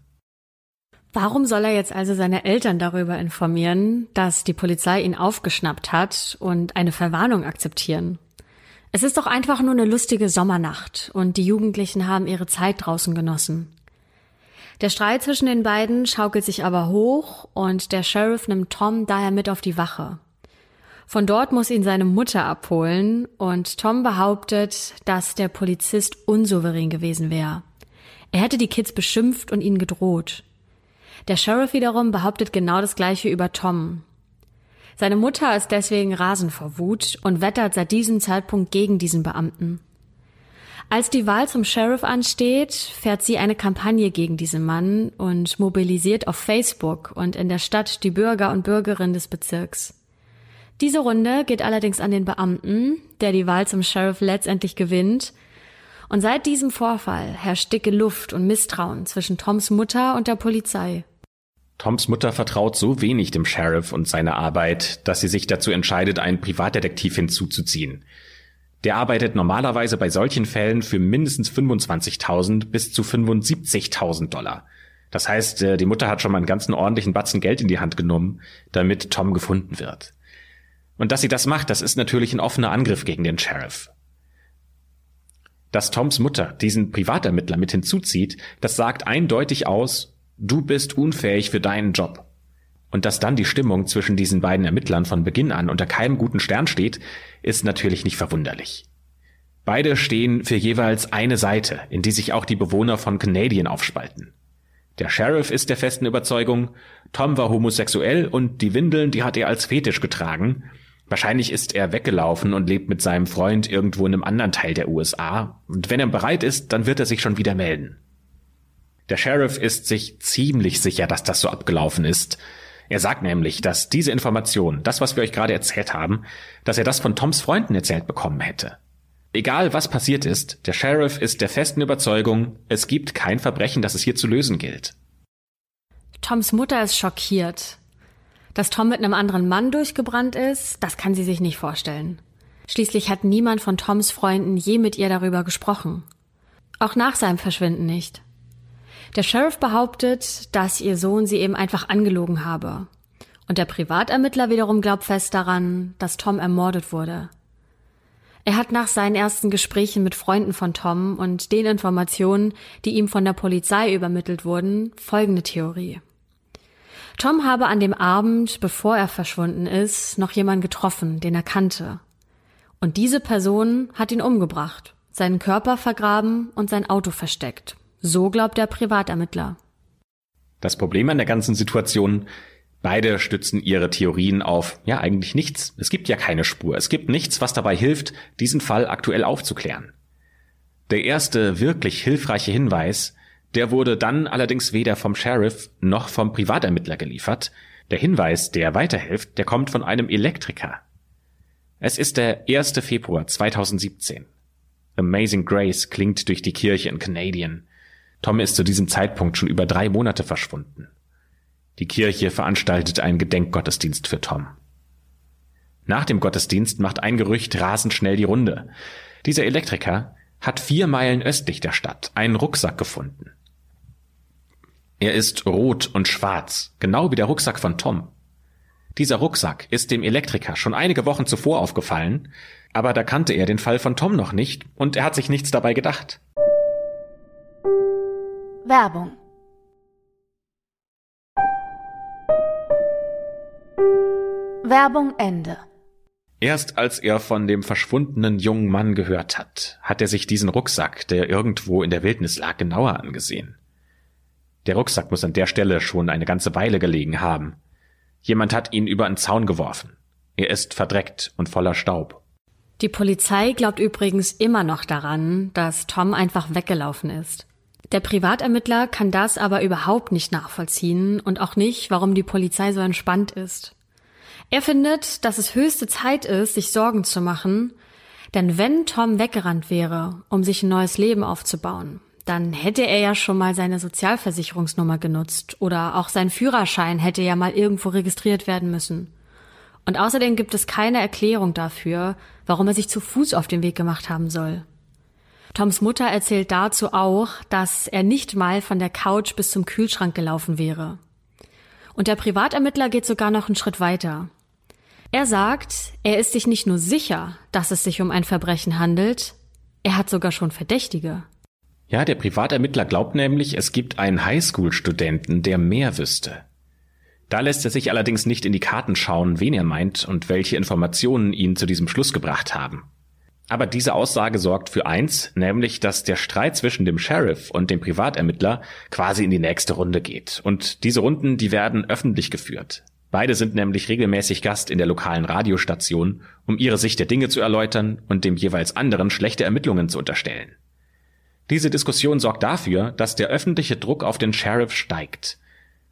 Warum soll er jetzt also seine Eltern darüber informieren, dass die Polizei ihn aufgeschnappt hat und eine Verwarnung akzeptieren? Es ist doch einfach nur eine lustige Sommernacht und die Jugendlichen haben ihre Zeit draußen genossen. Der Streit zwischen den beiden schaukelt sich aber hoch und der Sheriff nimmt Tom daher mit auf die Wache. Von dort muss ihn seine Mutter abholen und Tom behauptet, dass der Polizist unsouverän gewesen wäre. Er hätte die Kids beschimpft und ihnen gedroht. Der Sheriff wiederum behauptet genau das gleiche über Tom. Seine Mutter ist deswegen rasend vor Wut und wettert seit diesem Zeitpunkt gegen diesen Beamten. Als die Wahl zum Sheriff ansteht, fährt sie eine Kampagne gegen diesen Mann und mobilisiert auf Facebook und in der Stadt die Bürger und Bürgerinnen des Bezirks. Diese Runde geht allerdings an den Beamten, der die Wahl zum Sheriff letztendlich gewinnt. Und seit diesem Vorfall herrscht dicke Luft und Misstrauen zwischen Toms Mutter und der Polizei. Toms Mutter vertraut so wenig dem Sheriff und seiner Arbeit, dass sie sich dazu entscheidet, einen Privatdetektiv hinzuzuziehen. Der arbeitet normalerweise bei solchen Fällen für mindestens 25.000 bis zu 75.000 Dollar. Das heißt, äh, die Mutter hat schon mal einen ganzen ordentlichen Batzen Geld in die Hand genommen, damit Tom gefunden wird. Und dass sie das macht, das ist natürlich ein offener Angriff gegen den Sheriff. Dass Toms Mutter diesen Privatermittler mit hinzuzieht, das sagt eindeutig aus, du bist unfähig für deinen Job. Und dass dann die Stimmung zwischen diesen beiden Ermittlern von Beginn an unter keinem guten Stern steht, ist natürlich nicht verwunderlich. Beide stehen für jeweils eine Seite, in die sich auch die Bewohner von Canadian aufspalten. Der Sheriff ist der festen Überzeugung, Tom war homosexuell und die Windeln, die hat er als Fetisch getragen. Wahrscheinlich ist er weggelaufen und lebt mit seinem Freund irgendwo in einem anderen Teil der USA. Und wenn er bereit ist, dann wird er sich schon wieder melden. Der Sheriff ist sich ziemlich sicher, dass das so abgelaufen ist. Er sagt nämlich, dass diese Information, das, was wir euch gerade erzählt haben, dass er das von Toms Freunden erzählt bekommen hätte. Egal was passiert ist, der Sheriff ist der festen Überzeugung, es gibt kein Verbrechen, das es hier zu lösen gilt. Toms Mutter ist schockiert. Dass Tom mit einem anderen Mann durchgebrannt ist, das kann sie sich nicht vorstellen. Schließlich hat niemand von Toms Freunden je mit ihr darüber gesprochen. Auch nach seinem Verschwinden nicht. Der Sheriff behauptet, dass ihr Sohn sie eben einfach angelogen habe. Und der Privatermittler wiederum glaubt fest daran, dass Tom ermordet wurde. Er hat nach seinen ersten Gesprächen mit Freunden von Tom und den Informationen, die ihm von der Polizei übermittelt wurden, folgende Theorie. Tom habe an dem Abend, bevor er verschwunden ist, noch jemanden getroffen, den er kannte. Und diese Person hat ihn umgebracht, seinen Körper vergraben und sein Auto versteckt. So glaubt der Privatermittler. Das Problem an der ganzen Situation, beide stützen ihre Theorien auf, ja, eigentlich nichts. Es gibt ja keine Spur. Es gibt nichts, was dabei hilft, diesen Fall aktuell aufzuklären. Der erste wirklich hilfreiche Hinweis, der wurde dann allerdings weder vom Sheriff noch vom Privatermittler geliefert. Der Hinweis, der weiterhilft, der kommt von einem Elektriker. Es ist der 1. Februar 2017. Amazing Grace klingt durch die Kirche in Canadian. Tom ist zu diesem Zeitpunkt schon über drei Monate verschwunden. Die Kirche veranstaltet einen Gedenkgottesdienst für Tom. Nach dem Gottesdienst macht ein Gerücht rasend schnell die Runde. Dieser Elektriker hat vier Meilen östlich der Stadt einen Rucksack gefunden. Er ist rot und schwarz, genau wie der Rucksack von Tom. Dieser Rucksack ist dem Elektriker schon einige Wochen zuvor aufgefallen, aber da kannte er den Fall von Tom noch nicht und er hat sich nichts dabei gedacht. Werbung Werbung Ende. Erst als er von dem verschwundenen jungen Mann gehört hat, hat er sich diesen Rucksack, der irgendwo in der Wildnis lag, genauer angesehen. Der Rucksack muss an der Stelle schon eine ganze Weile gelegen haben. Jemand hat ihn über einen Zaun geworfen. Er ist verdreckt und voller Staub. Die Polizei glaubt übrigens immer noch daran, dass Tom einfach weggelaufen ist. Der Privatermittler kann das aber überhaupt nicht nachvollziehen und auch nicht, warum die Polizei so entspannt ist. Er findet, dass es höchste Zeit ist, sich Sorgen zu machen, denn wenn Tom weggerannt wäre, um sich ein neues Leben aufzubauen, dann hätte er ja schon mal seine Sozialversicherungsnummer genutzt oder auch sein Führerschein hätte ja mal irgendwo registriert werden müssen. Und außerdem gibt es keine Erklärung dafür, warum er sich zu Fuß auf den Weg gemacht haben soll. Toms Mutter erzählt dazu auch, dass er nicht mal von der Couch bis zum Kühlschrank gelaufen wäre. Und der Privatermittler geht sogar noch einen Schritt weiter. Er sagt, er ist sich nicht nur sicher, dass es sich um ein Verbrechen handelt, er hat sogar schon Verdächtige. Ja, der Privatermittler glaubt nämlich, es gibt einen Highschool-Studenten, der mehr wüsste. Da lässt er sich allerdings nicht in die Karten schauen, wen er meint und welche Informationen ihn zu diesem Schluss gebracht haben. Aber diese Aussage sorgt für eins, nämlich, dass der Streit zwischen dem Sheriff und dem Privatermittler quasi in die nächste Runde geht. Und diese Runden, die werden öffentlich geführt. Beide sind nämlich regelmäßig Gast in der lokalen Radiostation, um ihre Sicht der Dinge zu erläutern und dem jeweils anderen schlechte Ermittlungen zu unterstellen. Diese Diskussion sorgt dafür, dass der öffentliche Druck auf den Sheriff steigt.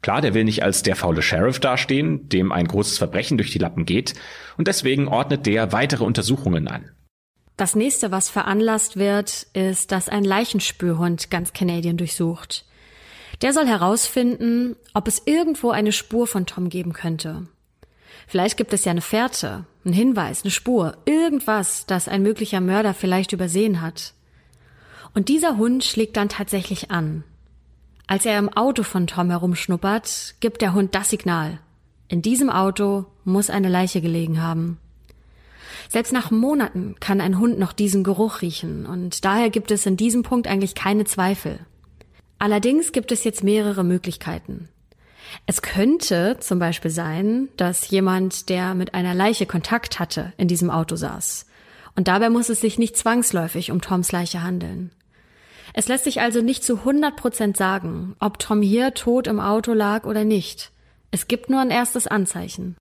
Klar, der will nicht als der faule Sheriff dastehen, dem ein großes Verbrechen durch die Lappen geht, und deswegen ordnet der weitere Untersuchungen an. Das nächste, was veranlasst wird, ist, dass ein Leichenspürhund ganz Canadian durchsucht. Der soll herausfinden, ob es irgendwo eine Spur von Tom geben könnte. Vielleicht gibt es ja eine Fährte, einen Hinweis, eine Spur, irgendwas, das ein möglicher Mörder vielleicht übersehen hat. Und dieser Hund schlägt dann tatsächlich an. Als er im Auto von Tom herumschnuppert, gibt der Hund das Signal. In diesem Auto muss eine Leiche gelegen haben. Selbst nach Monaten kann ein Hund noch diesen Geruch riechen und daher gibt es in diesem Punkt eigentlich keine Zweifel. Allerdings gibt es jetzt mehrere Möglichkeiten. Es könnte zum Beispiel sein, dass jemand, der mit einer Leiche Kontakt hatte, in diesem Auto saß. Und dabei muss es sich nicht zwangsläufig um Toms Leiche handeln. Es lässt sich also nicht zu 100 Prozent sagen, ob Tom hier tot im Auto lag oder nicht. Es gibt nur ein erstes Anzeichen.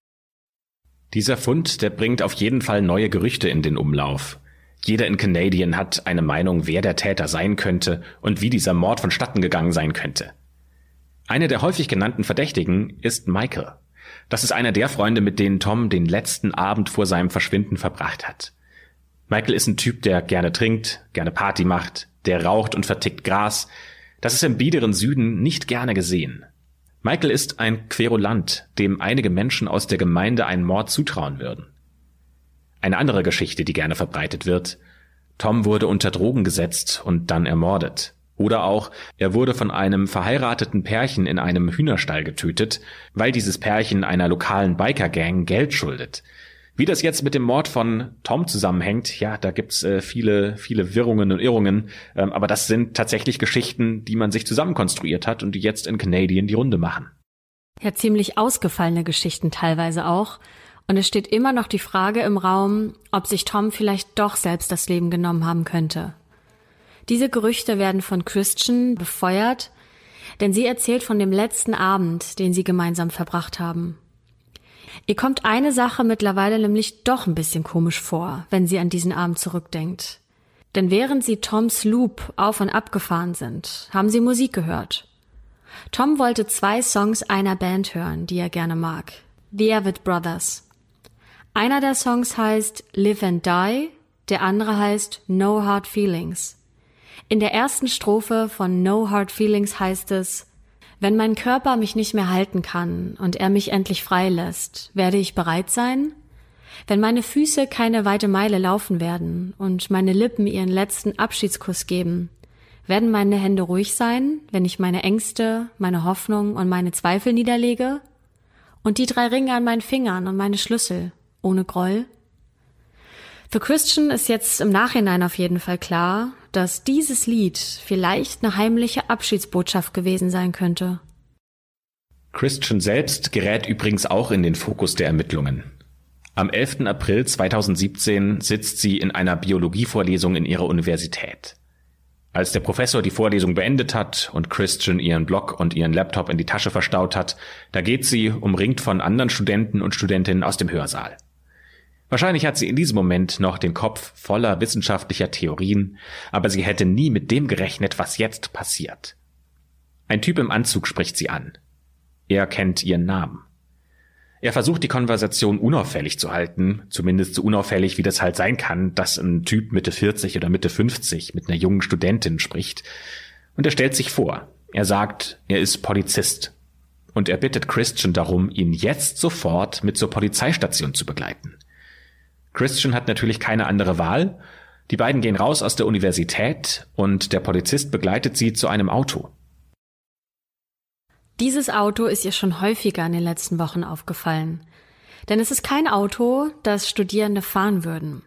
Dieser Fund, der bringt auf jeden Fall neue Gerüchte in den Umlauf. Jeder in Canadian hat eine Meinung, wer der Täter sein könnte und wie dieser Mord vonstatten gegangen sein könnte. Einer der häufig genannten Verdächtigen ist Michael. Das ist einer der Freunde, mit denen Tom den letzten Abend vor seinem Verschwinden verbracht hat. Michael ist ein Typ, der gerne trinkt, gerne Party macht, der raucht und vertickt Gras. Das ist im biederen Süden nicht gerne gesehen. Michael ist ein Querulant, dem einige Menschen aus der Gemeinde einen Mord zutrauen würden. Eine andere Geschichte, die gerne verbreitet wird. Tom wurde unter Drogen gesetzt und dann ermordet. Oder auch, er wurde von einem verheirateten Pärchen in einem Hühnerstall getötet, weil dieses Pärchen einer lokalen Biker-Gang Geld schuldet. Wie das jetzt mit dem Mord von Tom zusammenhängt, ja, da gibt's äh, viele, viele Wirrungen und Irrungen, ähm, aber das sind tatsächlich Geschichten, die man sich zusammenkonstruiert hat und die jetzt in Canadian die Runde machen. Ja, ziemlich ausgefallene Geschichten teilweise auch. Und es steht immer noch die Frage im Raum, ob sich Tom vielleicht doch selbst das Leben genommen haben könnte. Diese Gerüchte werden von Christian befeuert, denn sie erzählt von dem letzten Abend, den sie gemeinsam verbracht haben. Ihr kommt eine Sache mittlerweile nämlich doch ein bisschen komisch vor, wenn sie an diesen Abend zurückdenkt. Denn während sie Toms Loop auf und ab gefahren sind, haben sie Musik gehört. Tom wollte zwei Songs einer Band hören, die er gerne mag. The Avid Brothers. Einer der Songs heißt Live and Die, der andere heißt No Hard Feelings. In der ersten Strophe von No Hard Feelings heißt es, wenn mein Körper mich nicht mehr halten kann und er mich endlich freilässt, werde ich bereit sein? Wenn meine Füße keine weite Meile laufen werden und meine Lippen ihren letzten Abschiedskuss geben, werden meine Hände ruhig sein, wenn ich meine Ängste, meine Hoffnung und meine Zweifel niederlege? Und die drei Ringe an meinen Fingern und meine Schlüssel, ohne Groll? Für Christian ist jetzt im Nachhinein auf jeden Fall klar, dass dieses Lied vielleicht eine heimliche Abschiedsbotschaft gewesen sein könnte. Christian selbst gerät übrigens auch in den Fokus der Ermittlungen. Am 11. April 2017 sitzt sie in einer Biologievorlesung in ihrer Universität. Als der Professor die Vorlesung beendet hat und Christian ihren Blog und ihren Laptop in die Tasche verstaut hat, da geht sie, umringt von anderen Studenten und Studentinnen aus dem Hörsaal. Wahrscheinlich hat sie in diesem Moment noch den Kopf voller wissenschaftlicher Theorien, aber sie hätte nie mit dem gerechnet, was jetzt passiert. Ein Typ im Anzug spricht sie an. Er kennt ihren Namen. Er versucht die Konversation unauffällig zu halten, zumindest so unauffällig, wie das halt sein kann, dass ein Typ Mitte 40 oder Mitte 50 mit einer jungen Studentin spricht. Und er stellt sich vor. Er sagt, er ist Polizist. Und er bittet Christian darum, ihn jetzt sofort mit zur Polizeistation zu begleiten. Christian hat natürlich keine andere Wahl. Die beiden gehen raus aus der Universität und der Polizist begleitet sie zu einem Auto. Dieses Auto ist ihr schon häufiger in den letzten Wochen aufgefallen. Denn es ist kein Auto, das Studierende fahren würden.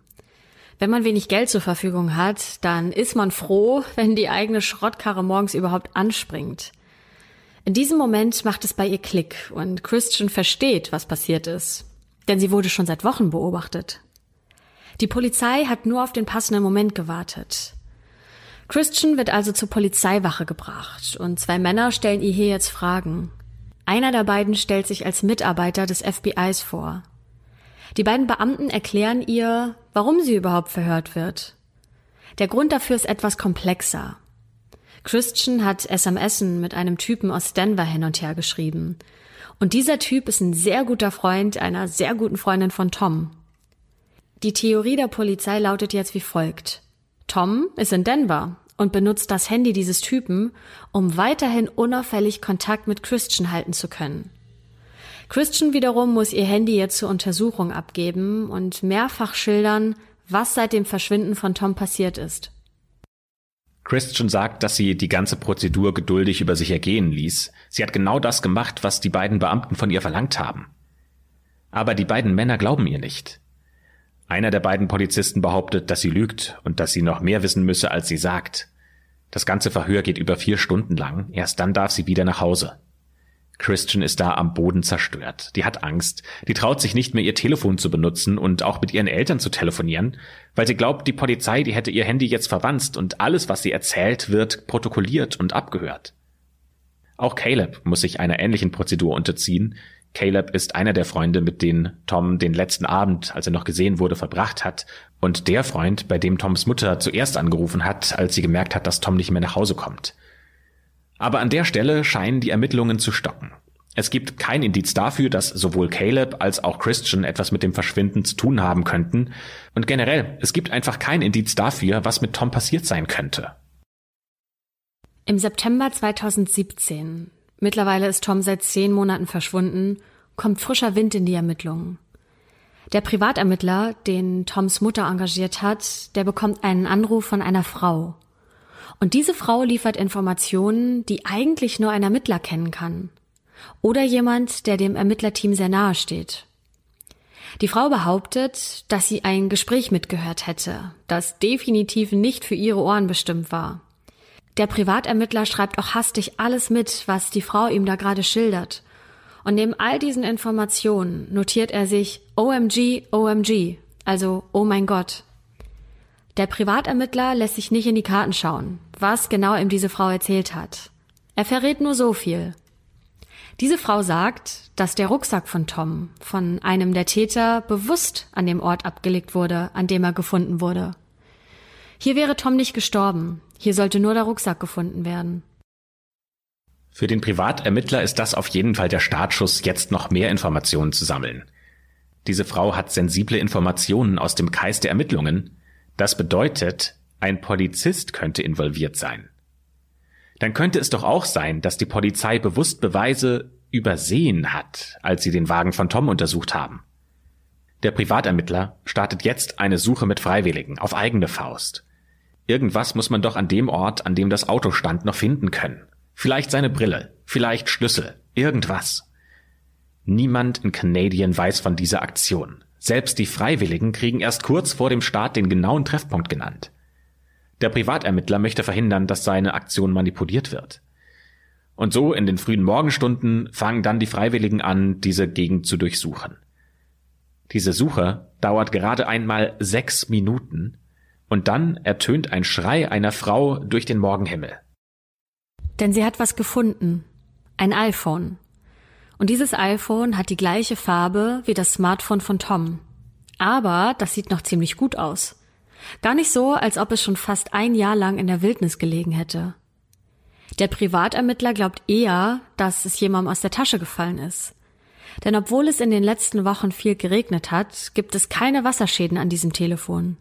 Wenn man wenig Geld zur Verfügung hat, dann ist man froh, wenn die eigene Schrottkarre morgens überhaupt anspringt. In diesem Moment macht es bei ihr Klick und Christian versteht, was passiert ist. Denn sie wurde schon seit Wochen beobachtet. Die Polizei hat nur auf den passenden Moment gewartet. Christian wird also zur Polizeiwache gebracht und zwei Männer stellen ihr hier jetzt Fragen. Einer der beiden stellt sich als Mitarbeiter des FBIs vor. Die beiden Beamten erklären ihr, warum sie überhaupt verhört wird. Der Grund dafür ist etwas komplexer. Christian hat SMS mit einem Typen aus Denver hin und her geschrieben. Und dieser Typ ist ein sehr guter Freund einer sehr guten Freundin von Tom. Die Theorie der Polizei lautet jetzt wie folgt. Tom ist in Denver und benutzt das Handy dieses Typen, um weiterhin unauffällig Kontakt mit Christian halten zu können. Christian wiederum muss ihr Handy jetzt zur Untersuchung abgeben und mehrfach schildern, was seit dem Verschwinden von Tom passiert ist. Christian sagt, dass sie die ganze Prozedur geduldig über sich ergehen ließ. Sie hat genau das gemacht, was die beiden Beamten von ihr verlangt haben. Aber die beiden Männer glauben ihr nicht. Einer der beiden Polizisten behauptet, dass sie lügt und dass sie noch mehr wissen müsse, als sie sagt. Das ganze Verhör geht über vier Stunden lang, erst dann darf sie wieder nach Hause. Christian ist da am Boden zerstört. Die hat Angst, die traut sich nicht mehr ihr Telefon zu benutzen und auch mit ihren Eltern zu telefonieren, weil sie glaubt, die Polizei, die hätte ihr Handy jetzt verwanzt und alles, was sie erzählt, wird protokolliert und abgehört. Auch Caleb muss sich einer ähnlichen Prozedur unterziehen, Caleb ist einer der Freunde, mit denen Tom den letzten Abend, als er noch gesehen wurde, verbracht hat und der Freund, bei dem Toms Mutter zuerst angerufen hat, als sie gemerkt hat, dass Tom nicht mehr nach Hause kommt. Aber an der Stelle scheinen die Ermittlungen zu stocken. Es gibt kein Indiz dafür, dass sowohl Caleb als auch Christian etwas mit dem Verschwinden zu tun haben könnten. Und generell, es gibt einfach kein Indiz dafür, was mit Tom passiert sein könnte. Im September 2017 Mittlerweile ist Tom seit zehn Monaten verschwunden, kommt frischer Wind in die Ermittlungen. Der Privatermittler, den Toms Mutter engagiert hat, der bekommt einen Anruf von einer Frau. Und diese Frau liefert Informationen, die eigentlich nur ein Ermittler kennen kann. Oder jemand, der dem Ermittlerteam sehr nahe steht. Die Frau behauptet, dass sie ein Gespräch mitgehört hätte, das definitiv nicht für ihre Ohren bestimmt war. Der Privatermittler schreibt auch hastig alles mit, was die Frau ihm da gerade schildert. Und neben all diesen Informationen notiert er sich OMG, OMG, also Oh mein Gott. Der Privatermittler lässt sich nicht in die Karten schauen, was genau ihm diese Frau erzählt hat. Er verrät nur so viel. Diese Frau sagt, dass der Rucksack von Tom von einem der Täter bewusst an dem Ort abgelegt wurde, an dem er gefunden wurde. Hier wäre Tom nicht gestorben. Hier sollte nur der Rucksack gefunden werden. Für den Privatermittler ist das auf jeden Fall der Startschuss, jetzt noch mehr Informationen zu sammeln. Diese Frau hat sensible Informationen aus dem Kreis der Ermittlungen. Das bedeutet, ein Polizist könnte involviert sein. Dann könnte es doch auch sein, dass die Polizei bewusst Beweise übersehen hat, als sie den Wagen von Tom untersucht haben. Der Privatermittler startet jetzt eine Suche mit Freiwilligen auf eigene Faust. Irgendwas muss man doch an dem Ort, an dem das Auto stand, noch finden können. Vielleicht seine Brille, vielleicht Schlüssel, irgendwas. Niemand in Canadian weiß von dieser Aktion. Selbst die Freiwilligen kriegen erst kurz vor dem Start den genauen Treffpunkt genannt. Der Privatermittler möchte verhindern, dass seine Aktion manipuliert wird. Und so in den frühen Morgenstunden fangen dann die Freiwilligen an, diese Gegend zu durchsuchen. Diese Suche dauert gerade einmal sechs Minuten und dann ertönt ein Schrei einer Frau durch den Morgenhimmel. Denn sie hat was gefunden. Ein iPhone. Und dieses iPhone hat die gleiche Farbe wie das Smartphone von Tom. Aber das sieht noch ziemlich gut aus. Gar nicht so, als ob es schon fast ein Jahr lang in der Wildnis gelegen hätte. Der Privatermittler glaubt eher, dass es jemandem aus der Tasche gefallen ist. Denn obwohl es in den letzten Wochen viel geregnet hat, gibt es keine Wasserschäden an diesem Telefon.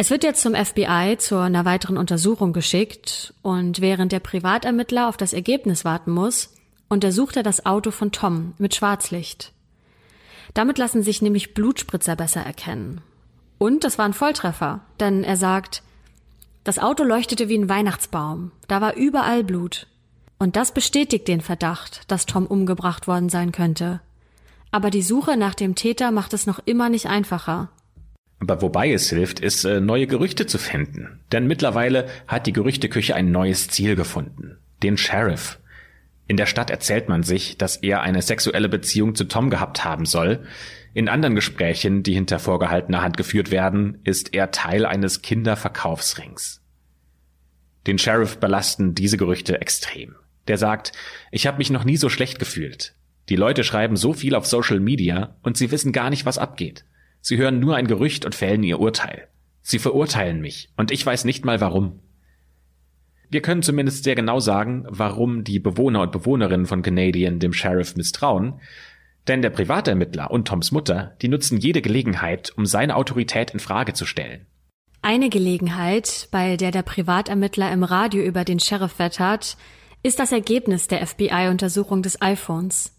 Es wird jetzt zum FBI zu einer weiteren Untersuchung geschickt und während der Privatermittler auf das Ergebnis warten muss, untersucht er das Auto von Tom mit Schwarzlicht. Damit lassen sich nämlich Blutspritzer besser erkennen. Und das war ein Volltreffer, denn er sagt, das Auto leuchtete wie ein Weihnachtsbaum, da war überall Blut. Und das bestätigt den Verdacht, dass Tom umgebracht worden sein könnte. Aber die Suche nach dem Täter macht es noch immer nicht einfacher. Aber wobei es hilft, ist, äh, neue Gerüchte zu finden. Denn mittlerweile hat die Gerüchteküche ein neues Ziel gefunden. Den Sheriff. In der Stadt erzählt man sich, dass er eine sexuelle Beziehung zu Tom gehabt haben soll. In anderen Gesprächen, die hinter vorgehaltener Hand geführt werden, ist er Teil eines Kinderverkaufsrings. Den Sheriff belasten diese Gerüchte extrem. Der sagt, ich habe mich noch nie so schlecht gefühlt. Die Leute schreiben so viel auf Social Media und sie wissen gar nicht, was abgeht. Sie hören nur ein Gerücht und fällen ihr Urteil. Sie verurteilen mich und ich weiß nicht mal warum. Wir können zumindest sehr genau sagen, warum die Bewohner und Bewohnerinnen von Canadian dem Sheriff misstrauen, denn der Privatermittler und Toms Mutter, die nutzen jede Gelegenheit, um seine Autorität in Frage zu stellen. Eine Gelegenheit, bei der der Privatermittler im Radio über den Sheriff wettert, ist das Ergebnis der FBI-Untersuchung des iPhones.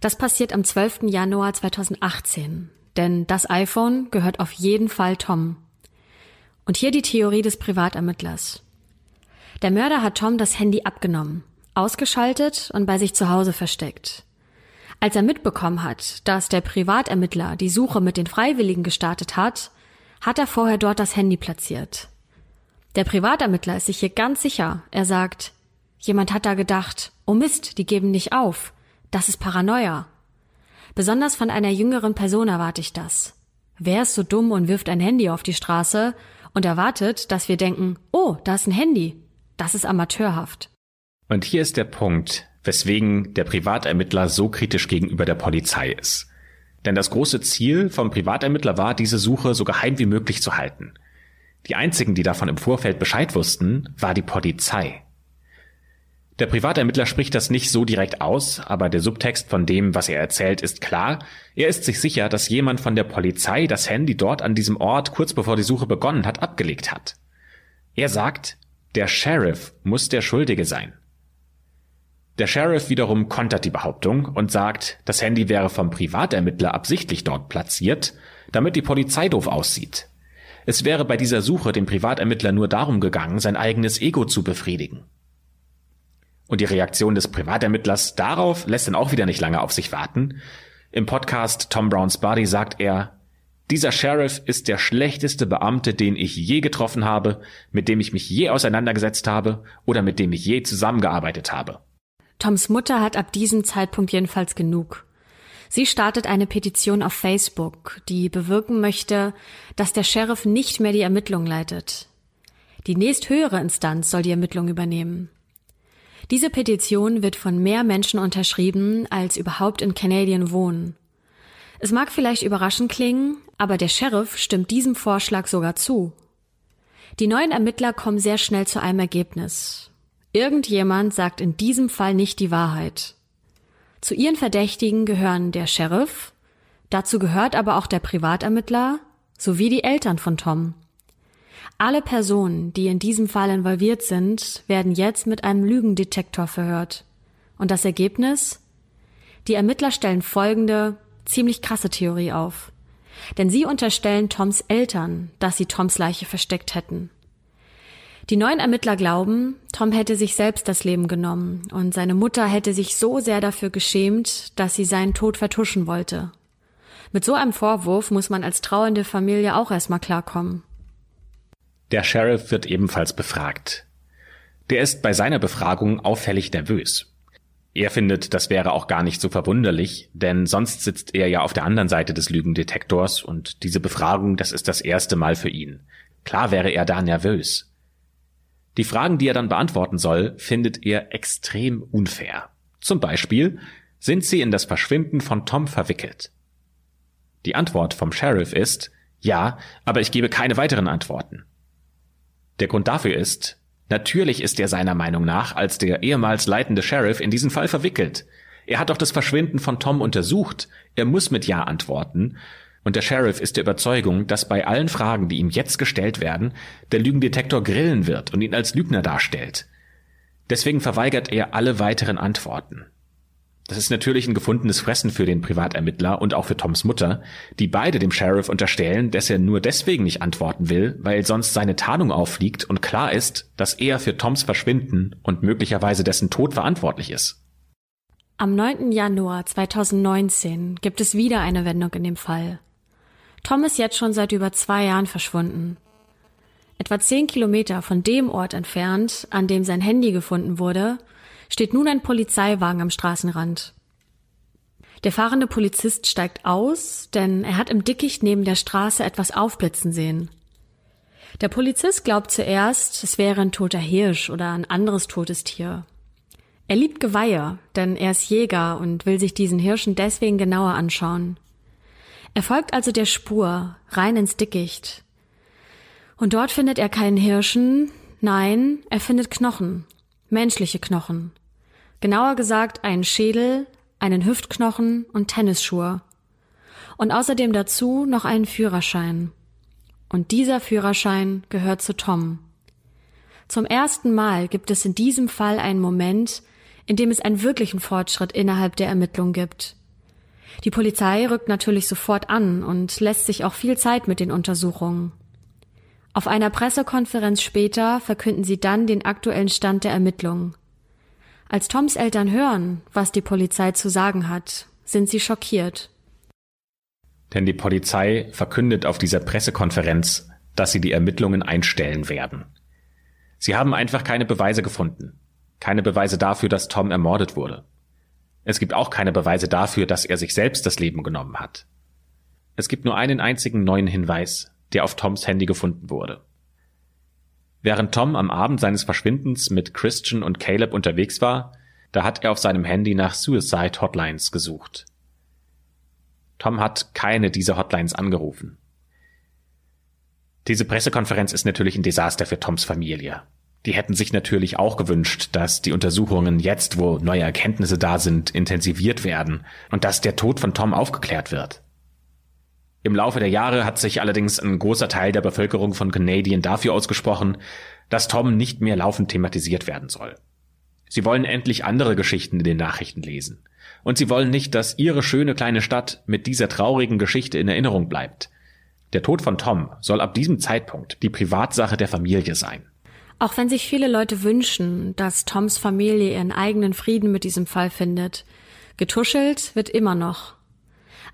Das passiert am 12. Januar 2018, denn das iPhone gehört auf jeden Fall Tom. Und hier die Theorie des Privatermittlers. Der Mörder hat Tom das Handy abgenommen, ausgeschaltet und bei sich zu Hause versteckt. Als er mitbekommen hat, dass der Privatermittler die Suche mit den Freiwilligen gestartet hat, hat er vorher dort das Handy platziert. Der Privatermittler ist sich hier ganz sicher. Er sagt, Jemand hat da gedacht, oh Mist, die geben nicht auf. Das ist Paranoia. Besonders von einer jüngeren Person erwarte ich das. Wer ist so dumm und wirft ein Handy auf die Straße und erwartet, dass wir denken, oh, da ist ein Handy. Das ist amateurhaft. Und hier ist der Punkt, weswegen der Privatermittler so kritisch gegenüber der Polizei ist. Denn das große Ziel vom Privatermittler war, diese Suche so geheim wie möglich zu halten. Die einzigen, die davon im Vorfeld Bescheid wussten, war die Polizei. Der Privatermittler spricht das nicht so direkt aus, aber der Subtext von dem, was er erzählt, ist klar. Er ist sich sicher, dass jemand von der Polizei das Handy dort an diesem Ort kurz bevor die Suche begonnen hat, abgelegt hat. Er sagt, der Sheriff muss der Schuldige sein. Der Sheriff wiederum kontert die Behauptung und sagt, das Handy wäre vom Privatermittler absichtlich dort platziert, damit die Polizei doof aussieht. Es wäre bei dieser Suche dem Privatermittler nur darum gegangen, sein eigenes Ego zu befriedigen. Und die Reaktion des Privatermittlers darauf lässt dann auch wieder nicht lange auf sich warten. Im Podcast Tom Brown's Body sagt er, dieser Sheriff ist der schlechteste Beamte, den ich je getroffen habe, mit dem ich mich je auseinandergesetzt habe oder mit dem ich je zusammengearbeitet habe. Toms Mutter hat ab diesem Zeitpunkt jedenfalls genug. Sie startet eine Petition auf Facebook, die bewirken möchte, dass der Sheriff nicht mehr die Ermittlung leitet. Die nächsthöhere Instanz soll die Ermittlung übernehmen. Diese Petition wird von mehr Menschen unterschrieben, als überhaupt in Canadian wohnen. Es mag vielleicht überraschend klingen, aber der Sheriff stimmt diesem Vorschlag sogar zu. Die neuen Ermittler kommen sehr schnell zu einem Ergebnis. Irgendjemand sagt in diesem Fall nicht die Wahrheit. Zu ihren Verdächtigen gehören der Sheriff, dazu gehört aber auch der Privatermittler sowie die Eltern von Tom. Alle Personen, die in diesem Fall involviert sind, werden jetzt mit einem Lügendetektor verhört. Und das Ergebnis? Die Ermittler stellen folgende ziemlich krasse Theorie auf. Denn sie unterstellen Toms Eltern, dass sie Toms Leiche versteckt hätten. Die neuen Ermittler glauben, Tom hätte sich selbst das Leben genommen und seine Mutter hätte sich so sehr dafür geschämt, dass sie seinen Tod vertuschen wollte. Mit so einem Vorwurf muss man als trauernde Familie auch erstmal klarkommen. Der Sheriff wird ebenfalls befragt. Der ist bei seiner Befragung auffällig nervös. Er findet, das wäre auch gar nicht so verwunderlich, denn sonst sitzt er ja auf der anderen Seite des Lügendetektors und diese Befragung, das ist das erste Mal für ihn. Klar wäre er da nervös. Die Fragen, die er dann beantworten soll, findet er extrem unfair. Zum Beispiel, sind sie in das Verschwinden von Tom verwickelt? Die Antwort vom Sheriff ist, ja, aber ich gebe keine weiteren Antworten. Der Grund dafür ist, Natürlich ist er seiner Meinung nach als der ehemals leitende Sheriff in diesen Fall verwickelt. Er hat doch das Verschwinden von Tom untersucht. Er muss mit Ja antworten. Und der Sheriff ist der Überzeugung, dass bei allen Fragen, die ihm jetzt gestellt werden, der Lügendetektor grillen wird und ihn als Lügner darstellt. Deswegen verweigert er alle weiteren Antworten. Das ist natürlich ein gefundenes Fressen für den Privatermittler und auch für Toms Mutter, die beide dem Sheriff unterstellen, dass er nur deswegen nicht antworten will, weil sonst seine Tarnung auffliegt und klar ist, dass er für Toms Verschwinden und möglicherweise dessen Tod verantwortlich ist. Am 9. Januar 2019 gibt es wieder eine Wendung in dem Fall. Tom ist jetzt schon seit über zwei Jahren verschwunden. Etwa zehn Kilometer von dem Ort entfernt, an dem sein Handy gefunden wurde, steht nun ein Polizeiwagen am Straßenrand. Der fahrende Polizist steigt aus, denn er hat im Dickicht neben der Straße etwas aufblitzen sehen. Der Polizist glaubt zuerst, es wäre ein toter Hirsch oder ein anderes totes Tier. Er liebt Geweihe, denn er ist Jäger und will sich diesen Hirschen deswegen genauer anschauen. Er folgt also der Spur rein ins Dickicht. Und dort findet er keinen Hirschen, nein, er findet Knochen, menschliche Knochen. Genauer gesagt einen Schädel, einen Hüftknochen und Tennisschuhe. Und außerdem dazu noch einen Führerschein. Und dieser Führerschein gehört zu Tom. Zum ersten Mal gibt es in diesem Fall einen Moment, in dem es einen wirklichen Fortschritt innerhalb der Ermittlung gibt. Die Polizei rückt natürlich sofort an und lässt sich auch viel Zeit mit den Untersuchungen. Auf einer Pressekonferenz später verkünden sie dann den aktuellen Stand der Ermittlungen. Als Toms Eltern hören, was die Polizei zu sagen hat, sind sie schockiert. Denn die Polizei verkündet auf dieser Pressekonferenz, dass sie die Ermittlungen einstellen werden. Sie haben einfach keine Beweise gefunden. Keine Beweise dafür, dass Tom ermordet wurde. Es gibt auch keine Beweise dafür, dass er sich selbst das Leben genommen hat. Es gibt nur einen einzigen neuen Hinweis, der auf Toms Handy gefunden wurde. Während Tom am Abend seines Verschwindens mit Christian und Caleb unterwegs war, da hat er auf seinem Handy nach Suicide Hotlines gesucht. Tom hat keine dieser Hotlines angerufen. Diese Pressekonferenz ist natürlich ein Desaster für Toms Familie. Die hätten sich natürlich auch gewünscht, dass die Untersuchungen jetzt, wo neue Erkenntnisse da sind, intensiviert werden und dass der Tod von Tom aufgeklärt wird. Im Laufe der Jahre hat sich allerdings ein großer Teil der Bevölkerung von Canadian dafür ausgesprochen, dass Tom nicht mehr laufend thematisiert werden soll. Sie wollen endlich andere Geschichten in den Nachrichten lesen. Und sie wollen nicht, dass ihre schöne kleine Stadt mit dieser traurigen Geschichte in Erinnerung bleibt. Der Tod von Tom soll ab diesem Zeitpunkt die Privatsache der Familie sein. Auch wenn sich viele Leute wünschen, dass Toms Familie ihren eigenen Frieden mit diesem Fall findet, getuschelt wird immer noch.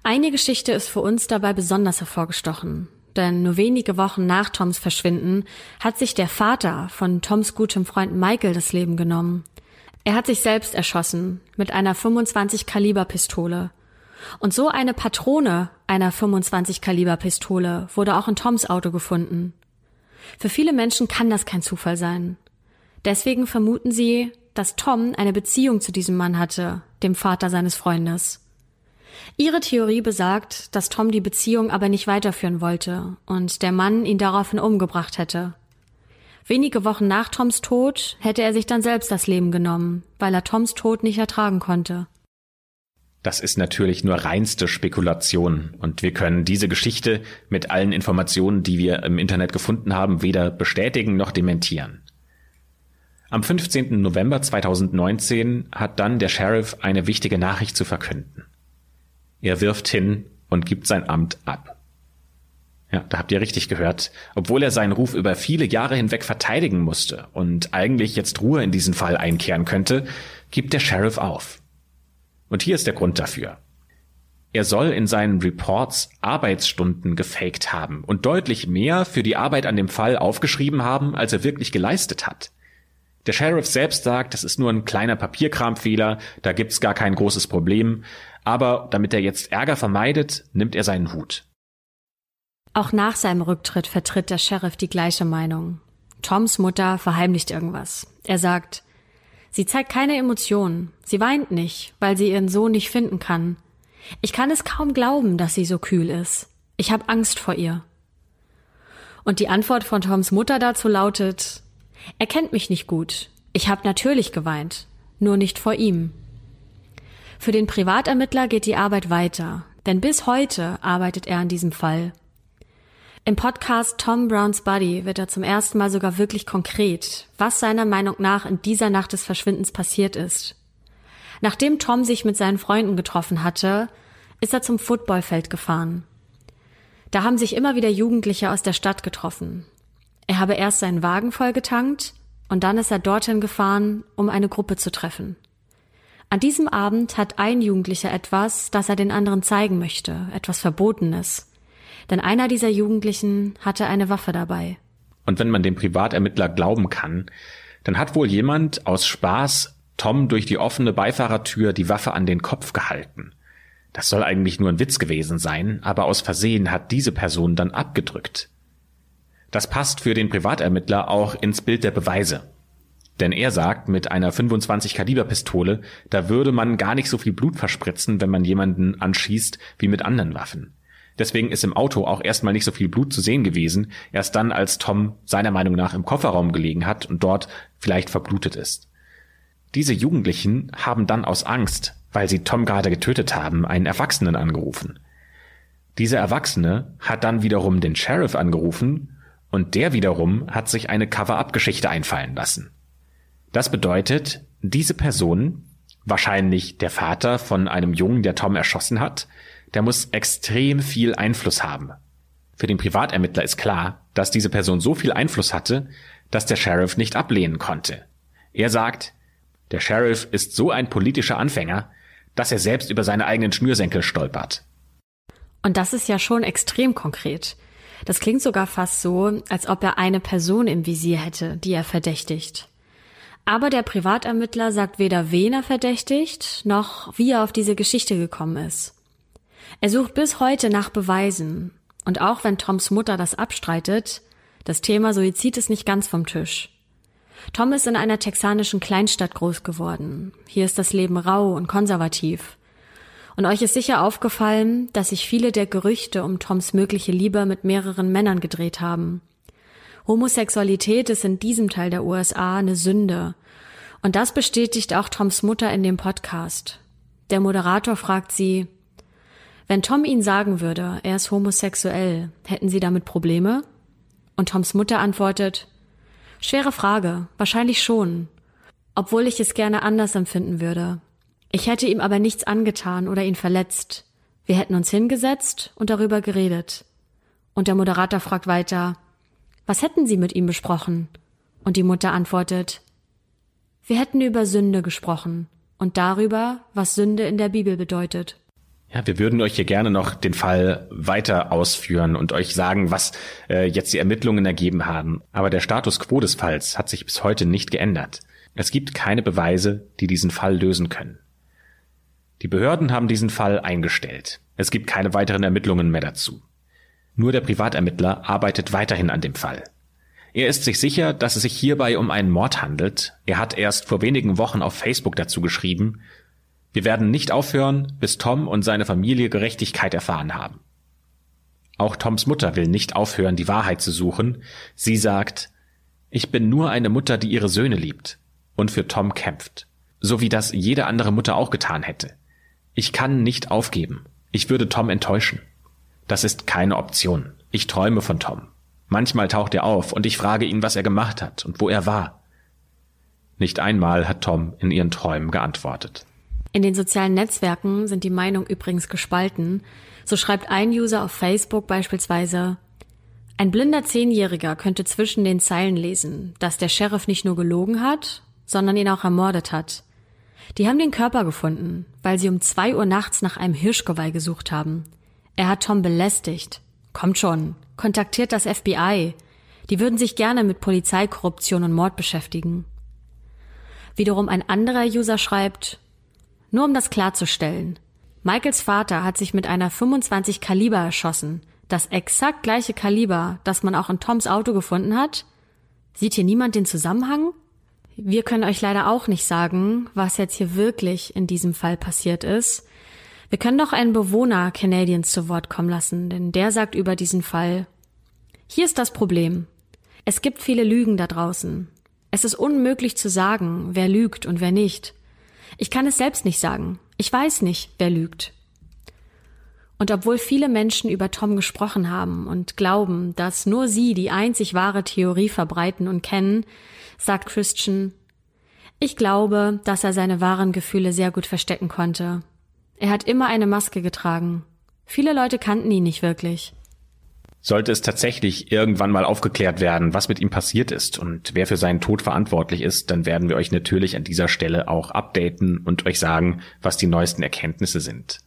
Eine Geschichte ist für uns dabei besonders hervorgestochen, denn nur wenige Wochen nach Toms Verschwinden hat sich der Vater von Toms gutem Freund Michael das Leben genommen. Er hat sich selbst erschossen mit einer 25 Kaliber Pistole. Und so eine Patrone einer 25 Kaliber Pistole wurde auch in Toms Auto gefunden. Für viele Menschen kann das kein Zufall sein. Deswegen vermuten sie, dass Tom eine Beziehung zu diesem Mann hatte, dem Vater seines Freundes. Ihre Theorie besagt, dass Tom die Beziehung aber nicht weiterführen wollte und der Mann ihn daraufhin umgebracht hätte. Wenige Wochen nach Toms Tod hätte er sich dann selbst das Leben genommen, weil er Toms Tod nicht ertragen konnte. Das ist natürlich nur reinste Spekulation und wir können diese Geschichte mit allen Informationen, die wir im Internet gefunden haben, weder bestätigen noch dementieren. Am 15. November 2019 hat dann der Sheriff eine wichtige Nachricht zu verkünden. Er wirft hin und gibt sein Amt ab. Ja, da habt ihr richtig gehört. Obwohl er seinen Ruf über viele Jahre hinweg verteidigen musste und eigentlich jetzt Ruhe in diesen Fall einkehren könnte, gibt der Sheriff auf. Und hier ist der Grund dafür. Er soll in seinen Reports Arbeitsstunden gefaked haben und deutlich mehr für die Arbeit an dem Fall aufgeschrieben haben, als er wirklich geleistet hat. Der Sheriff selbst sagt, das ist nur ein kleiner Papierkramfehler, da gibt's gar kein großes Problem, aber damit er jetzt Ärger vermeidet, nimmt er seinen Hut. Auch nach seinem Rücktritt vertritt der Sheriff die gleiche Meinung. Toms Mutter verheimlicht irgendwas. Er sagt, sie zeigt keine Emotionen, sie weint nicht, weil sie ihren Sohn nicht finden kann. Ich kann es kaum glauben, dass sie so kühl ist. Ich habe Angst vor ihr. Und die Antwort von Toms Mutter dazu lautet, er kennt mich nicht gut. Ich habe natürlich geweint, nur nicht vor ihm. Für den Privatermittler geht die Arbeit weiter, denn bis heute arbeitet er an diesem Fall. Im Podcast Tom Browns Buddy wird er zum ersten Mal sogar wirklich konkret, was seiner Meinung nach in dieser Nacht des Verschwindens passiert ist. Nachdem Tom sich mit seinen Freunden getroffen hatte, ist er zum Footballfeld gefahren. Da haben sich immer wieder Jugendliche aus der Stadt getroffen. Er habe erst seinen Wagen vollgetankt und dann ist er dorthin gefahren, um eine Gruppe zu treffen. An diesem Abend hat ein Jugendlicher etwas, das er den anderen zeigen möchte, etwas Verbotenes denn einer dieser Jugendlichen hatte eine Waffe dabei. Und wenn man dem Privatermittler glauben kann, dann hat wohl jemand aus Spaß Tom durch die offene Beifahrertür die Waffe an den Kopf gehalten. Das soll eigentlich nur ein Witz gewesen sein, aber aus Versehen hat diese Person dann abgedrückt. Das passt für den Privatermittler auch ins Bild der Beweise. Denn er sagt, mit einer 25 Kaliber Pistole, da würde man gar nicht so viel Blut verspritzen, wenn man jemanden anschießt, wie mit anderen Waffen. Deswegen ist im Auto auch erstmal nicht so viel Blut zu sehen gewesen, erst dann, als Tom seiner Meinung nach im Kofferraum gelegen hat und dort vielleicht verblutet ist. Diese Jugendlichen haben dann aus Angst, weil sie Tom gerade getötet haben, einen Erwachsenen angerufen. Dieser Erwachsene hat dann wiederum den Sheriff angerufen und der wiederum hat sich eine Cover-up-Geschichte einfallen lassen. Das bedeutet, diese Person, wahrscheinlich der Vater von einem Jungen, der Tom erschossen hat, der muss extrem viel Einfluss haben. Für den Privatermittler ist klar, dass diese Person so viel Einfluss hatte, dass der Sheriff nicht ablehnen konnte. Er sagt, der Sheriff ist so ein politischer Anfänger, dass er selbst über seine eigenen Schnürsenkel stolpert. Und das ist ja schon extrem konkret. Das klingt sogar fast so, als ob er eine Person im Visier hätte, die er verdächtigt. Aber der Privatermittler sagt weder wen er verdächtigt, noch wie er auf diese Geschichte gekommen ist. Er sucht bis heute nach Beweisen. Und auch wenn Toms Mutter das abstreitet, das Thema Suizid ist nicht ganz vom Tisch. Tom ist in einer texanischen Kleinstadt groß geworden. Hier ist das Leben rau und konservativ. Und euch ist sicher aufgefallen, dass sich viele der Gerüchte um Toms mögliche Liebe mit mehreren Männern gedreht haben. Homosexualität ist in diesem Teil der USA eine Sünde. Und das bestätigt auch Toms Mutter in dem Podcast. Der Moderator fragt sie, wenn Tom Ihnen sagen würde, er ist homosexuell, hätten Sie damit Probleme? Und Toms Mutter antwortet, schwere Frage, wahrscheinlich schon, obwohl ich es gerne anders empfinden würde. Ich hätte ihm aber nichts angetan oder ihn verletzt. Wir hätten uns hingesetzt und darüber geredet. Und der Moderator fragt weiter, was hätten Sie mit ihm besprochen? Und die Mutter antwortet, wir hätten über Sünde gesprochen und darüber, was Sünde in der Bibel bedeutet. Ja, wir würden euch hier gerne noch den Fall weiter ausführen und euch sagen, was äh, jetzt die Ermittlungen ergeben haben. Aber der Status quo des Falls hat sich bis heute nicht geändert. Es gibt keine Beweise, die diesen Fall lösen können. Die Behörden haben diesen Fall eingestellt. Es gibt keine weiteren Ermittlungen mehr dazu. Nur der Privatermittler arbeitet weiterhin an dem Fall. Er ist sich sicher, dass es sich hierbei um einen Mord handelt. Er hat erst vor wenigen Wochen auf Facebook dazu geschrieben, wir werden nicht aufhören, bis Tom und seine Familie Gerechtigkeit erfahren haben. Auch Toms Mutter will nicht aufhören, die Wahrheit zu suchen. Sie sagt, ich bin nur eine Mutter, die ihre Söhne liebt und für Tom kämpft, so wie das jede andere Mutter auch getan hätte. Ich kann nicht aufgeben. Ich würde Tom enttäuschen. Das ist keine Option. Ich träume von Tom. Manchmal taucht er auf und ich frage ihn, was er gemacht hat und wo er war. Nicht einmal hat Tom in ihren Träumen geantwortet. In den sozialen Netzwerken sind die Meinungen übrigens gespalten. So schreibt ein User auf Facebook beispielsweise, ein blinder Zehnjähriger könnte zwischen den Zeilen lesen, dass der Sheriff nicht nur gelogen hat, sondern ihn auch ermordet hat. Die haben den Körper gefunden, weil sie um zwei Uhr nachts nach einem Hirschgeweih gesucht haben. Er hat Tom belästigt. Kommt schon, kontaktiert das FBI. Die würden sich gerne mit Polizeikorruption und Mord beschäftigen. Wiederum ein anderer User schreibt, nur um das klarzustellen. Michaels Vater hat sich mit einer 25 Kaliber erschossen. Das exakt gleiche Kaliber, das man auch in Toms Auto gefunden hat. Sieht hier niemand den Zusammenhang? Wir können euch leider auch nicht sagen, was jetzt hier wirklich in diesem Fall passiert ist. Wir können doch einen Bewohner Canadiens zu Wort kommen lassen, denn der sagt über diesen Fall. Hier ist das Problem. Es gibt viele Lügen da draußen. Es ist unmöglich zu sagen, wer lügt und wer nicht. Ich kann es selbst nicht sagen. Ich weiß nicht, wer lügt. Und obwohl viele Menschen über Tom gesprochen haben und glauben, dass nur sie die einzig wahre Theorie verbreiten und kennen, sagt Christian, ich glaube, dass er seine wahren Gefühle sehr gut verstecken konnte er hat immer eine Maske getragen. Viele Leute kannten ihn nicht wirklich. Sollte es tatsächlich irgendwann mal aufgeklärt werden, was mit ihm passiert ist und wer für seinen Tod verantwortlich ist, dann werden wir euch natürlich an dieser Stelle auch updaten und euch sagen, was die neuesten Erkenntnisse sind.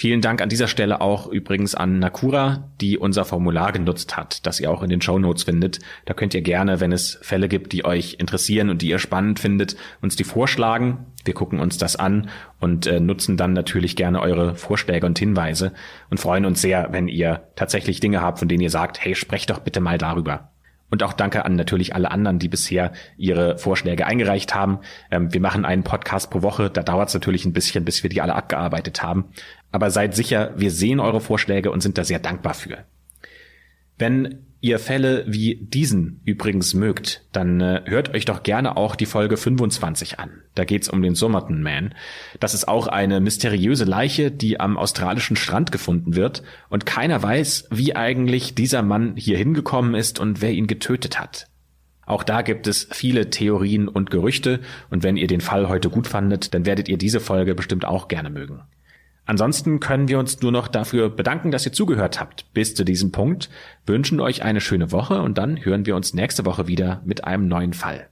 Vielen Dank an dieser Stelle auch übrigens an Nakura, die unser Formular genutzt hat, das ihr auch in den Show Notes findet. Da könnt ihr gerne, wenn es Fälle gibt, die euch interessieren und die ihr spannend findet, uns die vorschlagen. Wir gucken uns das an und äh, nutzen dann natürlich gerne eure Vorschläge und Hinweise und freuen uns sehr, wenn ihr tatsächlich Dinge habt, von denen ihr sagt, hey, sprecht doch bitte mal darüber. Und auch danke an natürlich alle anderen, die bisher ihre Vorschläge eingereicht haben. Ähm, wir machen einen Podcast pro Woche. Da dauert es natürlich ein bisschen, bis wir die alle abgearbeitet haben. Aber seid sicher, wir sehen eure Vorschläge und sind da sehr dankbar für. Wenn ihr Fälle wie diesen übrigens mögt, dann äh, hört euch doch gerne auch die Folge 25 an. Da geht's um den Somerton Man. Das ist auch eine mysteriöse Leiche, die am australischen Strand gefunden wird und keiner weiß, wie eigentlich dieser Mann hier hingekommen ist und wer ihn getötet hat. Auch da gibt es viele Theorien und Gerüchte und wenn ihr den Fall heute gut fandet, dann werdet ihr diese Folge bestimmt auch gerne mögen. Ansonsten können wir uns nur noch dafür bedanken, dass ihr zugehört habt bis zu diesem Punkt, wünschen euch eine schöne Woche und dann hören wir uns nächste Woche wieder mit einem neuen Fall.